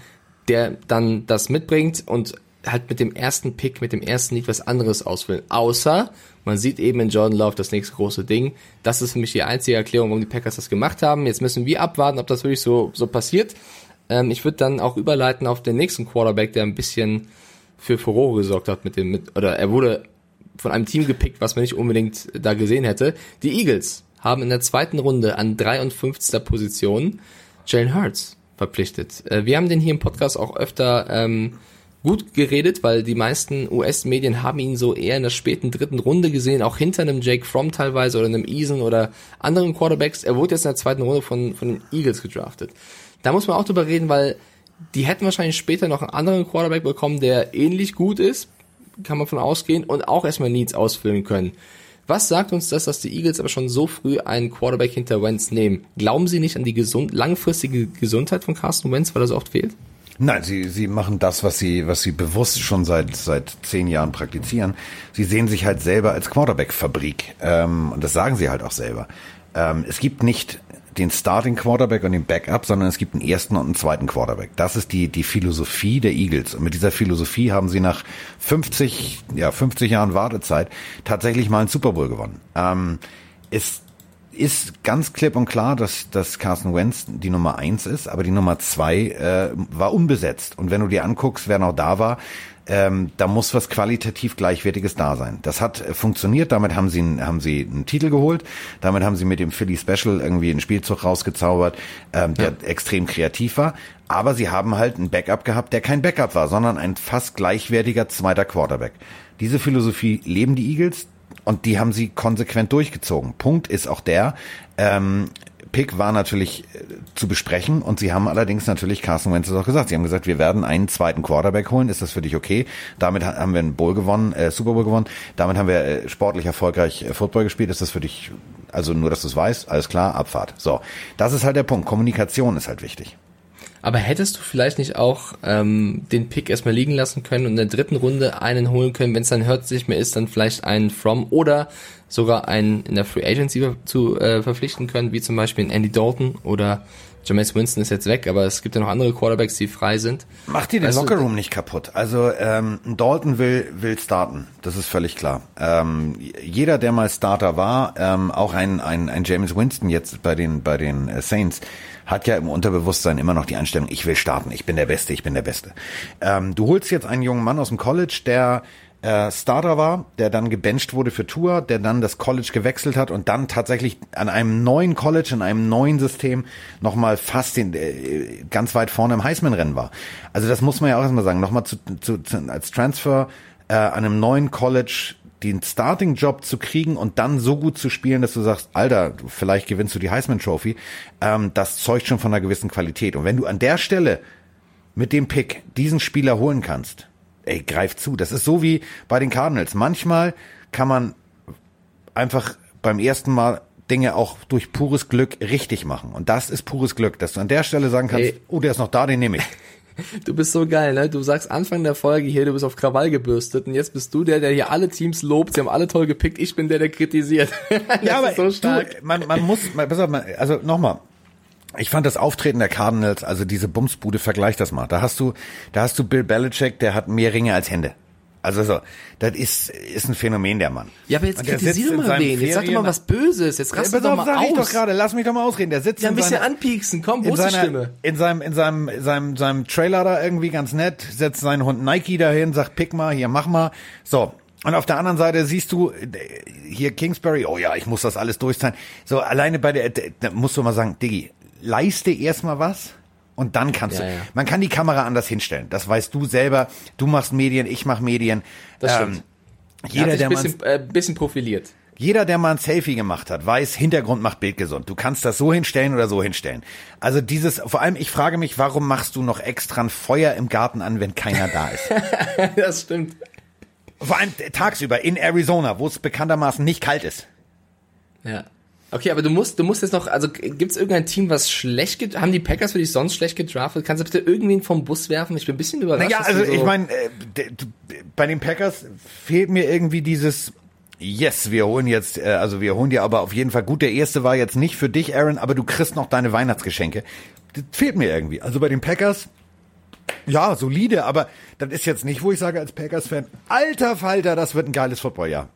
der dann das mitbringt und halt mit dem ersten Pick, mit dem ersten Lied was anderes ausfüllen. Außer man sieht eben in Jordan Love das nächste große Ding. Das ist für mich die einzige Erklärung, warum die Packers das gemacht haben. Jetzt müssen wir abwarten, ob das wirklich so, so passiert. Ähm, ich würde dann auch überleiten auf den nächsten Quarterback, der ein bisschen für Furore gesorgt hat mit dem, mit, oder er wurde von einem Team gepickt, was man nicht unbedingt da gesehen hätte. Die Eagles haben in der zweiten Runde an 53. Position Jalen Hurts verpflichtet. Äh, wir haben den hier im Podcast auch öfter ähm, gut geredet, weil die meisten US-Medien haben ihn so eher in der späten dritten Runde gesehen, auch hinter einem Jake Fromm teilweise oder einem Eason oder anderen Quarterbacks. Er wurde jetzt in der zweiten Runde von, von den Eagles gedraftet. Da muss man auch drüber reden, weil die hätten wahrscheinlich später noch einen anderen Quarterback bekommen, der ähnlich gut ist, kann man von ausgehen, und auch erstmal Needs ausfüllen können. Was sagt uns das, dass die Eagles aber schon so früh einen Quarterback hinter Wentz nehmen? Glauben Sie nicht an die gesund langfristige Gesundheit von Carsten Wentz, weil er so oft fehlt? Nein, sie, sie machen das, was sie, was sie bewusst schon seit, seit zehn Jahren praktizieren. Sie sehen sich halt selber als Quarterback-Fabrik. Ähm, und das sagen sie halt auch selber. Ähm, es gibt nicht den Starting Quarterback und den Backup, sondern es gibt einen ersten und einen zweiten Quarterback. Das ist die, die Philosophie der Eagles. Und mit dieser Philosophie haben sie nach 50, ja, 50 Jahren Wartezeit tatsächlich mal einen Super Bowl gewonnen. Ähm, es ist ganz klipp und klar, dass, dass Carson Wentz die Nummer eins ist, aber die Nummer zwei äh, war unbesetzt. Und wenn du dir anguckst, wer noch da war, ähm, da muss was qualitativ Gleichwertiges da sein. Das hat äh, funktioniert, damit haben sie, haben sie einen Titel geholt, damit haben sie mit dem Philly Special irgendwie einen Spielzug rausgezaubert, ähm, der ja. extrem kreativ war, aber sie haben halt einen Backup gehabt, der kein Backup war, sondern ein fast gleichwertiger zweiter Quarterback. Diese Philosophie leben die Eagles, und die haben sie konsequent durchgezogen. Punkt ist auch der, ähm, Pick war natürlich äh, zu besprechen und sie haben allerdings natürlich Carson Wentz auch gesagt. Sie haben gesagt, wir werden einen zweiten Quarterback holen. Ist das für dich okay? Damit haben wir einen Bowl gewonnen, äh, Super Bowl gewonnen. Damit haben wir äh, sportlich erfolgreich äh, Football gespielt. Ist das für dich, also nur, dass du es weißt, alles klar, Abfahrt. So, das ist halt der Punkt. Kommunikation ist halt wichtig. Aber hättest du vielleicht nicht auch ähm, den Pick erstmal liegen lassen können und in der dritten Runde einen holen können, wenn es dann hört sich mehr ist, dann vielleicht einen From oder sogar einen in der Free Agency zu äh, verpflichten können, wie zum Beispiel einen Andy Dalton oder Jameis Winston ist jetzt weg, aber es gibt ja noch andere Quarterbacks, die frei sind. Mach dir den weißt Lockerroom nicht kaputt. Also ähm, Dalton will will starten, das ist völlig klar. Ähm, jeder, der mal Starter war, ähm, auch ein, ein ein James Winston jetzt bei den bei den äh, Saints, hat ja im Unterbewusstsein immer noch die Einstellung, ich will starten, ich bin der Beste, ich bin der Beste. Ähm, du holst jetzt einen jungen Mann aus dem College, der äh, Starter war, der dann gebencht wurde für Tour, der dann das College gewechselt hat und dann tatsächlich an einem neuen College, in einem neuen System nochmal fast den, äh, ganz weit vorne im Heisman-Rennen war. Also das muss man ja auch erstmal sagen, nochmal zu, zu, zu, als Transfer äh, an einem neuen College den Starting-Job zu kriegen und dann so gut zu spielen, dass du sagst, Alter, vielleicht gewinnst du die Heisman Trophy, ähm, das zeugt schon von einer gewissen Qualität. Und wenn du an der Stelle mit dem Pick diesen Spieler holen kannst, ey, greif zu. Das ist so wie bei den Cardinals. Manchmal kann man einfach beim ersten Mal Dinge auch durch pures Glück richtig machen. Und das ist pures Glück, dass du an der Stelle sagen kannst, ey. oh, der ist noch da, den nehme ich. Du bist so geil, ne? Du sagst Anfang der Folge hier, du bist auf Krawall gebürstet und jetzt bist du der, der hier alle Teams lobt. Sie haben alle toll gepickt. Ich bin der, der kritisiert. ja, aber so stark. Du, man, man muss, also nochmal. Ich fand das Auftreten der Cardinals, also diese Bumsbude, vergleich das mal. Da hast du, da hast du Bill Belichick, der hat mehr Ringe als Hände. Also so, das ist, ist ein Phänomen, der Mann. Ja, aber jetzt kritisiere mal wen. Jetzt sag doch mal was Böses. Jetzt rast ja, doch mal sag aus. ich doch gerade. Lass mich doch mal ausreden. Der sitzt ja, ein bisschen seine, anpieksen. Komm, wo ist die Stimme? In seinem, in seinem, seinem, seinem Trailer da irgendwie ganz nett, setzt seinen Hund Nike dahin, sagt, pick mal, hier, mach mal. So. Und auf der anderen Seite siehst du hier Kingsbury, oh ja, ich muss das alles durchzahlen. So, alleine bei der, da musst du mal sagen, Diggi, leiste erstmal was und dann kannst ja, du. Ja. Man kann die Kamera anders hinstellen. Das weißt du selber. Du machst Medien, ich mach Medien. Das stimmt. Ähm, jeder, der bisschen, mal, äh, bisschen profiliert. Jeder, der mal ein Selfie gemacht hat, weiß, Hintergrund macht Bild gesund. Du kannst das so hinstellen oder so hinstellen. Also dieses, vor allem, ich frage mich, warum machst du noch extra ein Feuer im Garten an, wenn keiner da ist? das stimmt. Vor allem tagsüber in Arizona, wo es bekanntermaßen nicht kalt ist. Ja. Okay, aber du musst, du musst jetzt noch, also gibt es irgendein Team, was schlecht, haben die Packers für dich sonst schlecht gedraftet? Kannst du bitte irgendwen vom Bus werfen? Ich bin ein bisschen überrascht. Naja, also so ich meine, äh, bei den Packers fehlt mir irgendwie dieses, yes, wir holen jetzt, äh, also wir holen dir aber auf jeden Fall gut. Der erste war jetzt nicht für dich, Aaron, aber du kriegst noch deine Weihnachtsgeschenke. Das fehlt mir irgendwie. Also bei den Packers, ja, solide, aber das ist jetzt nicht, wo ich sage als Packers-Fan, alter Falter, das wird ein geiles Footballjahr.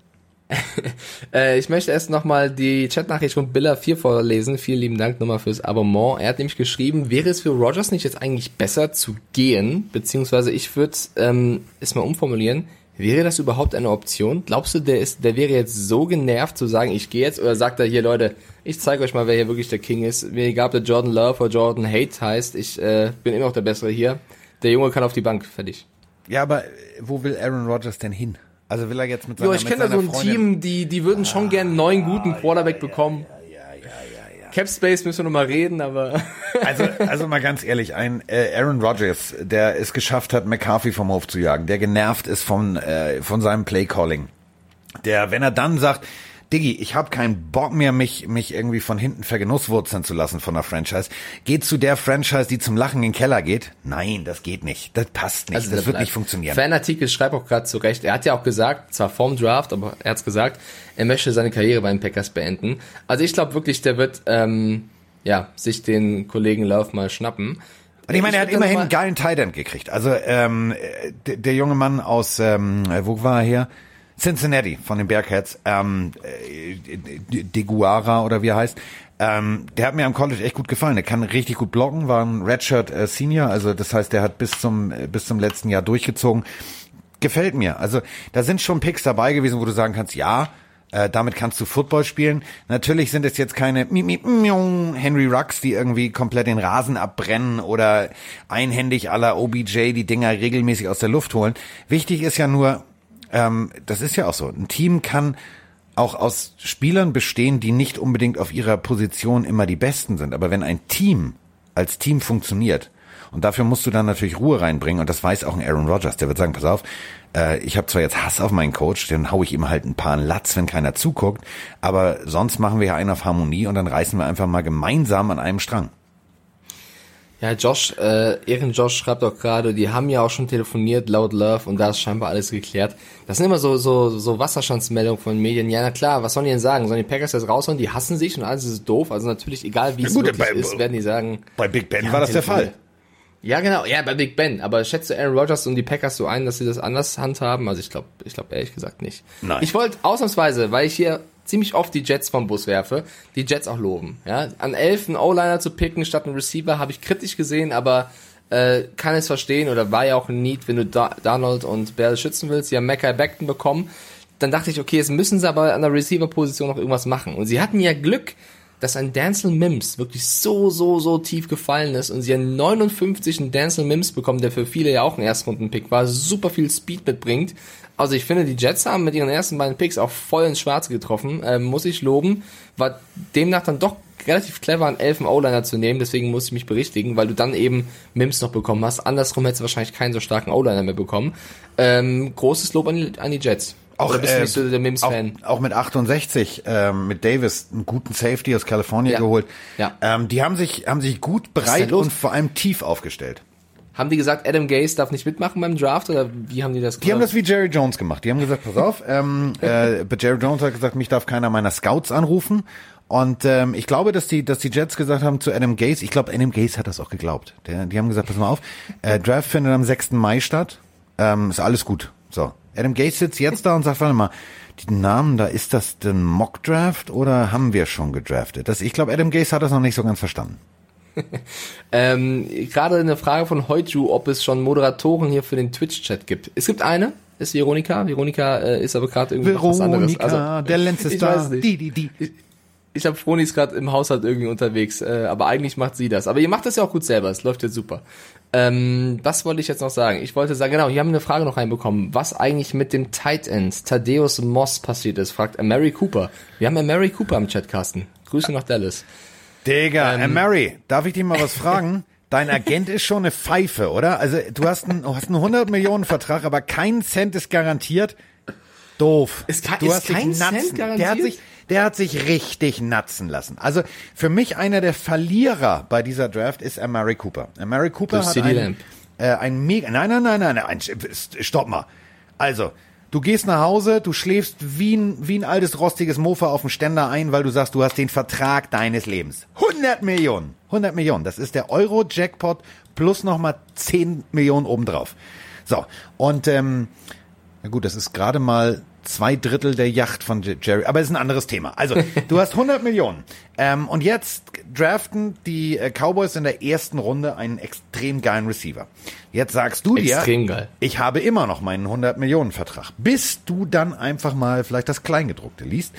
Äh, ich möchte erst nochmal die Chatnachricht von Billa 4 vorlesen. Vielen lieben Dank nochmal fürs Abonnement. Er hat nämlich geschrieben, wäre es für Rogers nicht jetzt eigentlich besser zu gehen? Beziehungsweise ich würde ähm, es mal umformulieren. Wäre das überhaupt eine Option? Glaubst du, der ist, der wäre jetzt so genervt zu sagen, ich gehe jetzt, oder sagt er hier, Leute, ich zeige euch mal, wer hier wirklich der King ist. Mir egal, ob der Jordan Love oder Jordan Hate heißt, ich äh, bin immer noch der Bessere hier. Der Junge kann auf die Bank, fertig. Ja, aber wo will Aaron Rodgers denn hin? Also will er jetzt mit seiner Jo, ich kenne da so ein Freundin Team, die, die würden schon ah, gern einen neuen guten Quarterback ja, bekommen. Ja, ja, ja, ja, Cap Space müssen wir noch mal reden, aber. also, also mal ganz ehrlich, ein äh, Aaron Rodgers, der es geschafft hat, McCarthy vom Hof zu jagen, der genervt ist von, äh, von seinem Play Calling. Der, wenn er dann sagt, Diggi, ich habe keinen Bock mehr, mich, mich irgendwie von hinten vergenusswurzeln zu lassen von der Franchise. Geht zu der Franchise, die zum Lachen in den Keller geht? Nein, das geht nicht. Das passt nicht. Also das, das wird nicht funktionieren. Fanartikel schreibt auch gerade zurecht. Er hat ja auch gesagt, zwar vorm Draft, aber er hat's gesagt, er möchte seine Karriere beim Packers beenden. Also ich glaube wirklich, der wird ähm, ja sich den Kollegen Lauf mal schnappen. Und ich meine, er hat immerhin einen geilen Tight gekriegt. Also ähm, der, der junge Mann aus, ähm, wo war er her? Cincinnati von den Bearcats, ähm, äh, Deguara oder wie er heißt. Ähm, der hat mir am College echt gut gefallen. Der kann richtig gut blocken, war ein Redshirt äh, Senior, also das heißt, der hat bis zum äh, bis zum letzten Jahr durchgezogen. Gefällt mir. Also da sind schon Picks dabei gewesen, wo du sagen kannst, ja, äh, damit kannst du Football spielen. Natürlich sind es jetzt keine Henry Rux, die irgendwie komplett den Rasen abbrennen oder einhändig aller OBJ die Dinger regelmäßig aus der Luft holen. Wichtig ist ja nur, ähm, das ist ja auch so, ein Team kann auch aus Spielern bestehen, die nicht unbedingt auf ihrer Position immer die Besten sind. Aber wenn ein Team als Team funktioniert, und dafür musst du dann natürlich Ruhe reinbringen, und das weiß auch ein Aaron Rodgers, der wird sagen, pass auf, äh, ich habe zwar jetzt Hass auf meinen Coach, dann hau ich ihm halt ein paar Latz, wenn keiner zuguckt, aber sonst machen wir ja einen auf Harmonie und dann reißen wir einfach mal gemeinsam an einem Strang. Ja, Josh, äh, Ehren Josh schreibt auch gerade, die haben ja auch schon telefoniert, laut Love, und da ist scheinbar alles geklärt. Das sind immer so, so, so Wasserstandsmeldungen von Medien. Ja, na klar, was sollen die denn sagen? Sollen die Packers jetzt raushauen? Die hassen sich und alles ist doof. Also natürlich, egal wie es wirklich bei, ist, werden die sagen. Bei Big Ben war das der Fall. Ja, genau, ja, bei Big Ben. Aber schätze Aaron Rodgers und die Packers so ein, dass sie das anders handhaben? Also ich glaube, ich glaube ehrlich gesagt nicht. Nein. Ich wollte ausnahmsweise, weil ich hier ziemlich oft die Jets vom Bus werfe, die Jets auch loben. Ja, an elf einen O-Liner zu picken statt einen Receiver habe ich kritisch gesehen, aber äh, kann es verstehen oder war ja auch ein Need, wenn du da Donald und Bell schützen willst. Sie haben Mackay Beckton bekommen. Dann dachte ich, okay, jetzt müssen sie aber an der Receiver-Position noch irgendwas machen. Und sie hatten ja Glück, dass ein Denzel Mims wirklich so, so, so tief gefallen ist und sie einen 59 einen Denzel Mims bekommen, der für viele ja auch ein Erstrunden-Pick war, super viel Speed mitbringt. Also ich finde, die Jets haben mit ihren ersten beiden Picks auch voll ins Schwarze getroffen, ähm, muss ich loben. War demnach dann doch relativ clever, einen elfen O-Liner zu nehmen, deswegen muss ich mich berichtigen, weil du dann eben Mims noch bekommen hast. Andersrum hättest du wahrscheinlich keinen so starken O-Liner mehr bekommen. Ähm, großes Lob an die, an die Jets. Auch, Oder bist du äh, nicht so der Mims-Fan? Auch, auch, mit 68, ähm, mit Davis, einen guten Safety aus Kalifornien ja. geholt. Ja. Ähm, die haben sich, haben sich gut breit und vor allem tief aufgestellt. Haben die gesagt, Adam Gase darf nicht mitmachen beim Draft oder wie haben die das gemacht? Die haben das wie Jerry Jones gemacht. Die haben gesagt, pass auf, ähm, äh, Jerry Jones hat gesagt, mich darf keiner meiner Scouts anrufen. Und ähm, ich glaube, dass die, dass die Jets gesagt haben zu Adam Gase, ich glaube, Adam Gase hat das auch geglaubt. Der, die haben gesagt, pass mal auf, äh, Draft findet am 6. Mai statt. Ähm, ist alles gut. So, Adam Gates sitzt jetzt da und sagt, warte mal, die Namen da, ist das denn Mock Draft oder haben wir schon gedraftet? Das, ich glaube, Adam Gates hat das noch nicht so ganz verstanden. ähm, Gerade eine Frage von Heuju, ob es schon Moderatoren hier für den Twitch-Chat gibt. Es gibt eine, ist Veronika. Veronika äh, ist aber gerade irgendwie Veronika, was anderes. Also, der Lenz ist da. Die, die, die. Ich, ich habe Fronis gerade im Haushalt irgendwie unterwegs, äh, aber eigentlich macht sie das. Aber ihr macht das ja auch gut selber, es läuft jetzt super. Ähm, was wollte ich jetzt noch sagen? Ich wollte sagen, genau, hier haben wir eine Frage noch reinbekommen, was eigentlich mit dem Tight End Thaddeus Moss passiert ist, fragt Mary Cooper. Wir haben Mary Cooper im Chat, Carsten. Grüße nach Dallas. Digga, ähm, Mary, darf ich dich mal was fragen? Dein Agent ist schon eine Pfeife, oder? Also du hast einen, hast einen 100 Millionen Vertrag, aber kein Cent ist garantiert. Doof. Ist, du ist hast kein Cent garantiert? Der hat sich, der hat sich richtig natzen lassen. Also für mich einer der Verlierer bei dieser Draft ist Amari Cooper. Amari Cooper hat ein, äh, ein mega, nein, nein, nein, nein, nein, stopp mal. Also, du gehst nach Hause, du schläfst wie ein, wie ein altes rostiges Mofa auf dem Ständer ein, weil du sagst, du hast den Vertrag deines Lebens. 100 Millionen. 100 Millionen. Das ist der Euro-Jackpot plus nochmal 10 Millionen obendrauf. So. Und, ähm, na gut, das ist gerade mal zwei Drittel der Yacht von Jerry. Aber ist ein anderes Thema. Also, du hast 100 Millionen. Ähm, und jetzt draften die äh, Cowboys in der ersten Runde einen extrem geilen Receiver. Jetzt sagst du dir, extrem geil. ich habe immer noch meinen 100 Millionen Vertrag. Bis du dann einfach mal vielleicht das Kleingedruckte liest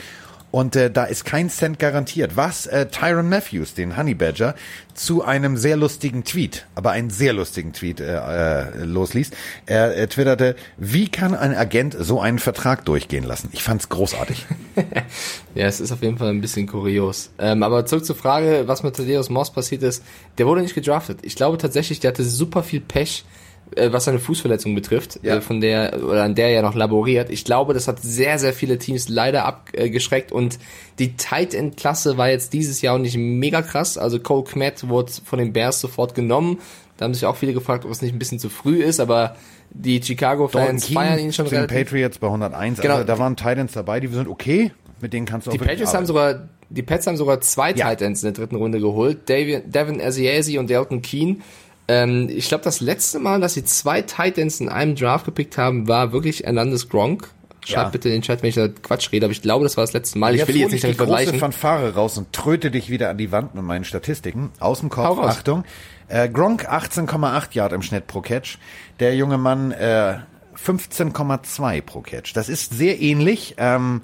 und äh, da ist kein Cent garantiert. Was äh, Tyron Matthews, den Honey Badger, zu einem sehr lustigen Tweet, aber einen sehr lustigen Tweet äh, äh, losliest. Er, er twitterte, wie kann ein Agent so einen Vertrag durchgehen lassen? Ich fand's großartig. ja, es ist auf jeden Fall ein bisschen kurios. Ähm, aber zurück zur Frage, was mit Thaddeus Moss passiert ist. Der wurde nicht gedraftet. Ich glaube tatsächlich, der hatte super viel Pech äh, was seine Fußverletzung betrifft, ja. äh, von der oder an der er noch laboriert. Ich glaube, das hat sehr, sehr viele Teams leider abgeschreckt und die Tight End Klasse war jetzt dieses Jahr auch nicht mega krass. Also Cole Kmet wurde von den Bears sofort genommen. Da haben sich auch viele gefragt, ob es nicht ein bisschen zu früh ist, aber die Chicago Fans feiern ihn schon relativ. Patriots bei 101, genau. also da waren Titans dabei, die sind okay, mit denen kannst du auch Die Patriots haben sogar die Pets haben sogar zwei ja. Titans in der dritten Runde geholt, Devin, Devin Asiasi und Delton Keen. Ähm, ich glaube, das letzte Mal, dass sie zwei Titans in einem Draft gepickt haben, war wirklich Hernandez Gronk. Schreibt ja. bitte in den Chat, wenn ich da Quatsch rede, aber ich glaube, das war das letzte Mal. Ich will jetzt nicht damit vergleichen. Ich Fanfare raus und tröte dich wieder an die Wand mit meinen Statistiken. Aus dem Kopf, Achtung. Äh, Gronk 18,8 Yard im Schnitt pro Catch. Der junge Mann äh, 15,2 pro Catch. Das ist sehr ähnlich. Ähm,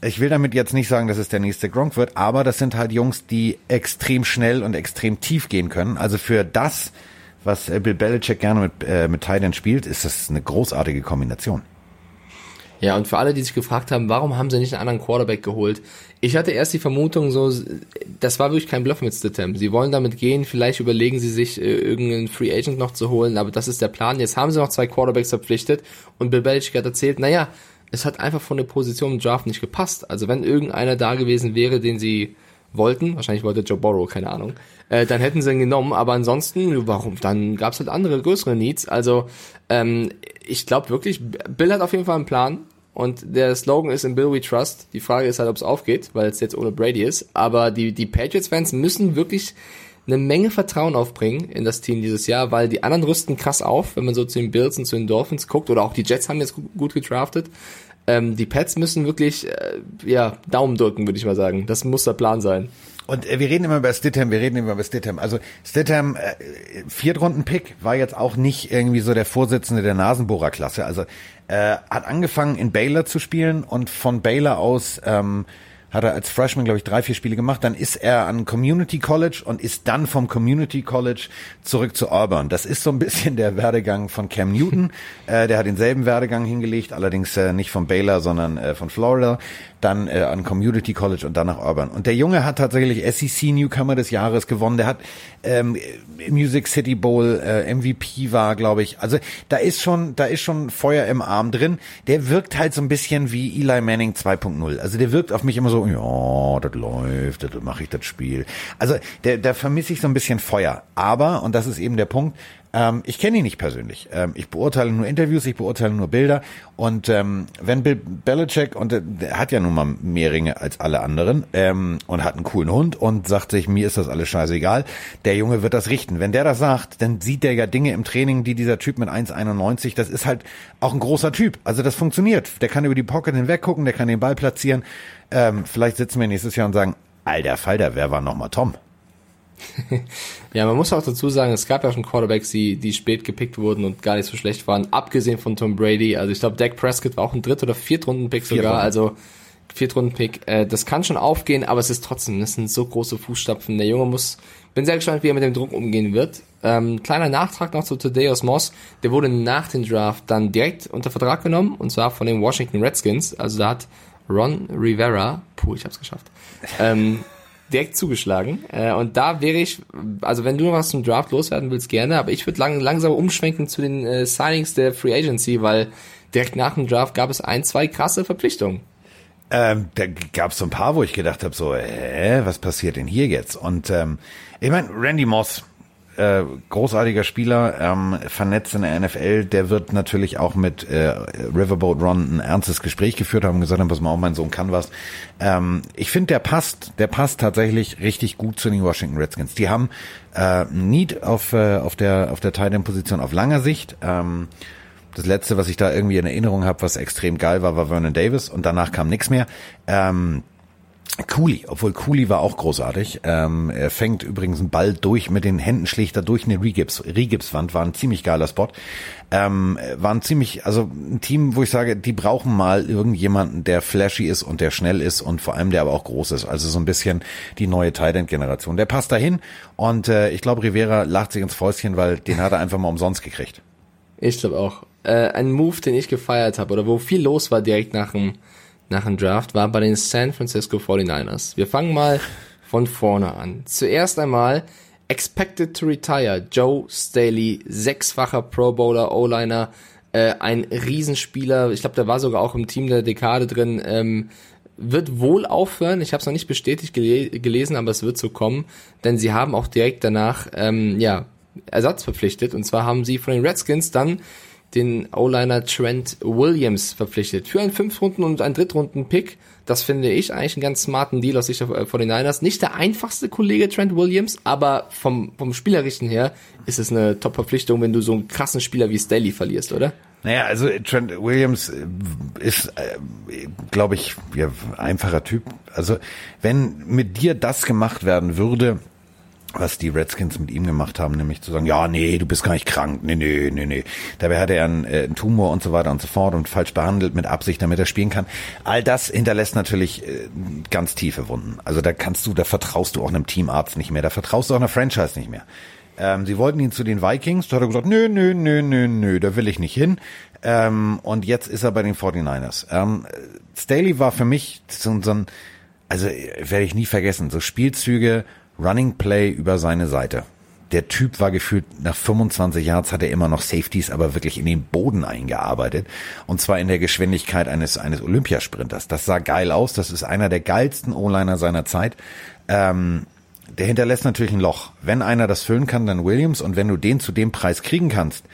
ich will damit jetzt nicht sagen, dass es der nächste Gronk wird, aber das sind halt Jungs, die extrem schnell und extrem tief gehen können. Also für das, was äh, Bill Belichick gerne mit, äh, mit Titan spielt, ist das eine großartige Kombination. Ja, und für alle, die sich gefragt haben, warum haben sie nicht einen anderen Quarterback geholt? Ich hatte erst die Vermutung, so, das war wirklich kein Bluff mit Stidham. Sie wollen damit gehen, vielleicht überlegen sie sich, äh, irgendeinen Free Agent noch zu holen, aber das ist der Plan. Jetzt haben sie noch zwei Quarterbacks verpflichtet und Bill Belichick hat erzählt, naja, es hat einfach von der Position im Draft nicht gepasst. Also wenn irgendeiner da gewesen wäre, den sie wollten, wahrscheinlich wollte Joe Borrow, keine Ahnung, äh, dann hätten sie ihn genommen, aber ansonsten, warum? Dann gab es halt andere, größere Needs. Also ähm, ich glaube wirklich, Bill hat auf jeden Fall einen Plan. Und der Slogan ist in Bill We Trust. Die Frage ist halt, ob es aufgeht, weil es jetzt ohne Brady ist. Aber die, die Patriots-Fans müssen wirklich eine Menge Vertrauen aufbringen in das Team dieses Jahr, weil die anderen rüsten krass auf, wenn man so zu den Bills und zu den Dolphins guckt. Oder auch die Jets haben jetzt gut gedraftet. Ähm, die Pets müssen wirklich, äh, ja, Daumen drücken, würde ich mal sagen. Das muss der Plan sein. Und äh, wir reden immer über Stidham, wir reden immer über Stidham. Also Stidham, äh, Viertrunden-Pick, war jetzt auch nicht irgendwie so der Vorsitzende der Nasenbohrer-Klasse. Also äh, hat angefangen in Baylor zu spielen und von Baylor aus ähm, hat er als Freshman, glaube ich, drei, vier Spiele gemacht. Dann ist er an Community College und ist dann vom Community College zurück zu Auburn. Das ist so ein bisschen der Werdegang von Cam Newton. äh, der hat denselben Werdegang hingelegt, allerdings äh, nicht von Baylor, sondern äh, von Florida dann äh, an Community College und dann nach Urban. Und der Junge hat tatsächlich SEC Newcomer des Jahres gewonnen. Der hat ähm, Music City Bowl äh, MVP war, glaube ich. Also da ist schon, da ist schon Feuer im Arm drin. Der wirkt halt so ein bisschen wie Eli Manning 2.0. Also der wirkt auf mich immer so, ja, das läuft, das mache ich das Spiel. Also der, da vermisse ich so ein bisschen Feuer. Aber und das ist eben der Punkt ähm, ich kenne ihn nicht persönlich. Ähm, ich beurteile nur Interviews, ich beurteile nur Bilder. Und ähm, wenn Bill Belichick, und der hat ja nun mal mehr Ringe als alle anderen ähm, und hat einen coolen Hund und sagt sich, mir ist das alles scheißegal, der Junge wird das richten. Wenn der das sagt, dann sieht der ja Dinge im Training, die dieser Typ mit 1,91, das ist halt auch ein großer Typ. Also das funktioniert. Der kann über die Pocket hinweg gucken, der kann den Ball platzieren. Ähm, vielleicht sitzen wir nächstes Jahr und sagen, alter Falter, wer war nochmal Tom? ja, man muss auch dazu sagen, es gab ja schon Quarterbacks, die, die spät gepickt wurden und gar nicht so schlecht waren, abgesehen von Tom Brady. Also ich glaube, Dak Prescott war auch ein Dritt- oder Viertrunden-Pick sogar, also Viertrunden-Pick. Äh, das kann schon aufgehen, aber es ist trotzdem, das sind so große Fußstapfen. Der Junge muss, bin sehr gespannt, wie er mit dem Druck umgehen wird. Ähm, kleiner Nachtrag noch zu Tadeus Moss, der wurde nach dem Draft dann direkt unter Vertrag genommen, und zwar von den Washington Redskins. Also da hat Ron Rivera, puh, ich hab's geschafft, ähm, direkt zugeschlagen. Äh, und da wäre ich, also wenn du noch was zum Draft loswerden willst, gerne, aber ich würde lang, langsam umschwenken zu den äh, Signings der Free Agency, weil direkt nach dem Draft gab es ein, zwei krasse Verpflichtungen. Ähm, da gab es so ein paar, wo ich gedacht habe, so, hä, was passiert denn hier jetzt? Und ähm, ich meine, Randy Moss, äh, großartiger Spieler, ähm, vernetzt in der NFL, der wird natürlich auch mit äh, Riverboat Ron ein ernstes Gespräch geführt haben und gesagt haben, pass mal auf, mein Sohn kann was. Ähm, ich finde, der passt, der passt tatsächlich richtig gut zu den Washington Redskins. Die haben äh, Need auf, äh, auf der auf der Tight End Position auf langer Sicht. Ähm, das letzte, was ich da irgendwie in Erinnerung habe, was extrem geil war, war Vernon Davis und danach kam nichts mehr. Ähm, Cooley, obwohl Cooley war auch großartig. Ähm, er fängt übrigens einen Ball durch mit den Händen, schlägt er durch eine Regips, Regipswand, war ein ziemlich geiler Spot. Ähm, war ein ziemlich, also ein Team, wo ich sage, die brauchen mal irgendjemanden, der flashy ist und der schnell ist und vor allem der aber auch groß ist. Also so ein bisschen die neue Titan-Generation. Der passt dahin und äh, ich glaube, Rivera lacht sich ins Fäustchen, weil den hat er einfach mal umsonst gekriegt. Ich glaube auch. Äh, ein Move, den ich gefeiert habe oder wo viel los war direkt nach dem nach dem Draft war bei den San Francisco 49ers. Wir fangen mal von vorne an. Zuerst einmal expected to retire Joe Staley, sechsfacher Pro Bowler, O-Liner, äh, ein Riesenspieler. Ich glaube, der war sogar auch im Team der Dekade drin. Ähm, wird wohl aufhören. Ich habe es noch nicht bestätigt gele gelesen, aber es wird so kommen, denn sie haben auch direkt danach ähm, ja Ersatz verpflichtet. Und zwar haben sie von den Redskins dann den O-Liner Trent Williams verpflichtet. Für einen Fünftrunden- und einen Drittrunden-Pick. Das finde ich eigentlich einen ganz smarten Deal aus Sicht äh, von den Niners. Nicht der einfachste Kollege Trent Williams, aber vom, vom Spielerischen her ist es eine Top-Verpflichtung, wenn du so einen krassen Spieler wie Staley verlierst, oder? Naja, also Trent Williams äh, ist, äh, glaube ich, ja, einfacher Typ. Also wenn mit dir das gemacht werden würde, was die Redskins mit ihm gemacht haben, nämlich zu sagen, ja, nee, du bist gar nicht krank, nee, nee, nee, nee. Dabei hatte er einen, äh, einen Tumor und so weiter und so fort und falsch behandelt mit Absicht, damit er spielen kann. All das hinterlässt natürlich äh, ganz tiefe Wunden. Also da kannst du, da vertraust du auch einem Teamarzt nicht mehr, da vertraust du auch einer Franchise nicht mehr. Ähm, sie wollten ihn zu den Vikings, da hat er gesagt, nö, nö, nö, nö, nö, da will ich nicht hin. Ähm, und jetzt ist er bei den 49ers. Ähm, Staley war für mich so, so ein, also werde ich nie vergessen, so Spielzüge, Running Play über seine Seite. Der Typ war gefühlt nach 25 Yards hat er immer noch Safeties, aber wirklich in den Boden eingearbeitet. Und zwar in der Geschwindigkeit eines, eines Olympiasprinters. Das sah geil aus. Das ist einer der geilsten O-Liner seiner Zeit. Ähm, der hinterlässt natürlich ein Loch. Wenn einer das füllen kann, dann Williams. Und wenn du den zu dem Preis kriegen kannst,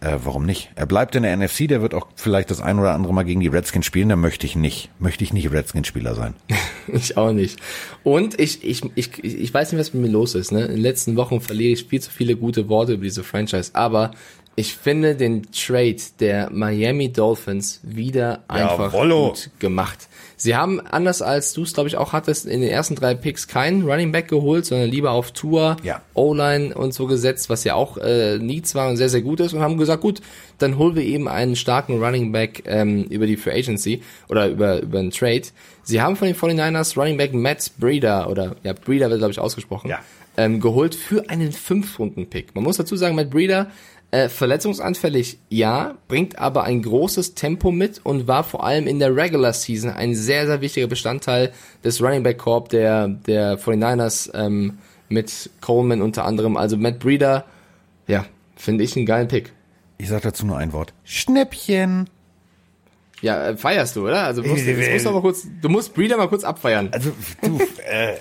äh, warum nicht? Er bleibt in der NFC, der wird auch vielleicht das ein oder andere Mal gegen die Redskins spielen, da möchte ich nicht. Möchte ich nicht Redskins-Spieler sein. ich auch nicht. Und ich, ich, ich, ich weiß nicht, was mit mir los ist. Ne? In den letzten Wochen verliere ich viel zu viele gute Worte über diese Franchise, aber ich finde den Trade der Miami Dolphins wieder einfach Jawollo. gut gemacht. Sie haben, anders als du es, glaube ich, auch hattest, in den ersten drei Picks keinen Running Back geholt, sondern lieber auf Tour, Ja. O-Line und so gesetzt, was ja auch äh, Needs war und sehr, sehr gut ist und haben gesagt, gut, dann holen wir eben einen starken Running Back ähm, über die Free Agency oder über, über einen Trade. Sie haben von den 49ers Running Back Matt Breeder oder ja, Breeder wird, glaube ich, ausgesprochen, Ja. Ähm, geholt für einen Fünf-Runden-Pick. Man muss dazu sagen, Matt Breeder äh, verletzungsanfällig, ja, bringt aber ein großes Tempo mit und war vor allem in der Regular Season ein sehr, sehr wichtiger Bestandteil des Running Back Corp der, der 49ers ähm, mit Coleman unter anderem. Also Matt Breeder, ja, finde ich einen geilen Pick. Ich sag dazu nur ein Wort. Schnäppchen. Ja, äh, feierst du, oder? Also du musst, musst du, aber kurz, du musst Breeder mal kurz abfeiern. Also du, äh,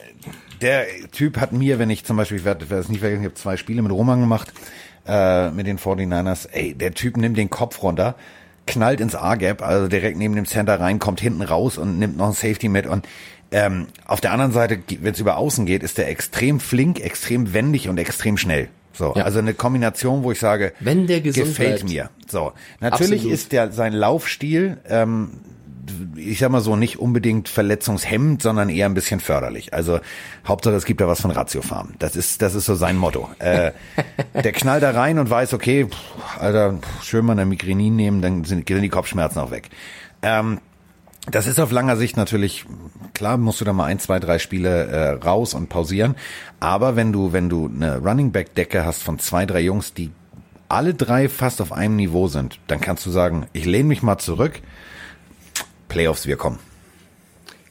der Typ hat mir, wenn ich zum Beispiel, ich werde es nicht vergessen, ich habe zwei Spiele mit Roman gemacht, äh, mit den 49ers, ey, der Typ nimmt den Kopf runter, knallt ins A-Gap, also direkt neben dem Center rein, kommt hinten raus und nimmt noch ein Safety mit und ähm, auf der anderen Seite, wenn es über außen geht, ist der extrem flink, extrem wendig und extrem schnell. So, Ja. also eine Kombination, wo ich sage, Wenn der gesund gefällt bleibt. mir. So, natürlich Absolut. ist der sein Laufstil, ähm, ich sag mal so, nicht unbedingt verletzungshemmend, sondern eher ein bisschen förderlich. Also Hauptsache es gibt da was von Ratiofarm. Das ist, das ist so sein Motto. Äh, der knallt da rein und weiß, okay, pff, Alter, pff, schön mal eine Migränin nehmen, dann sind, sind die Kopfschmerzen auch weg. Ähm, das ist auf langer Sicht natürlich, klar musst du da mal ein, zwei, drei Spiele äh, raus und pausieren. Aber wenn du, wenn du eine Running Back Decke hast von zwei, drei Jungs, die alle drei fast auf einem Niveau sind, dann kannst du sagen, ich lehne mich mal zurück. Playoffs, wir kommen.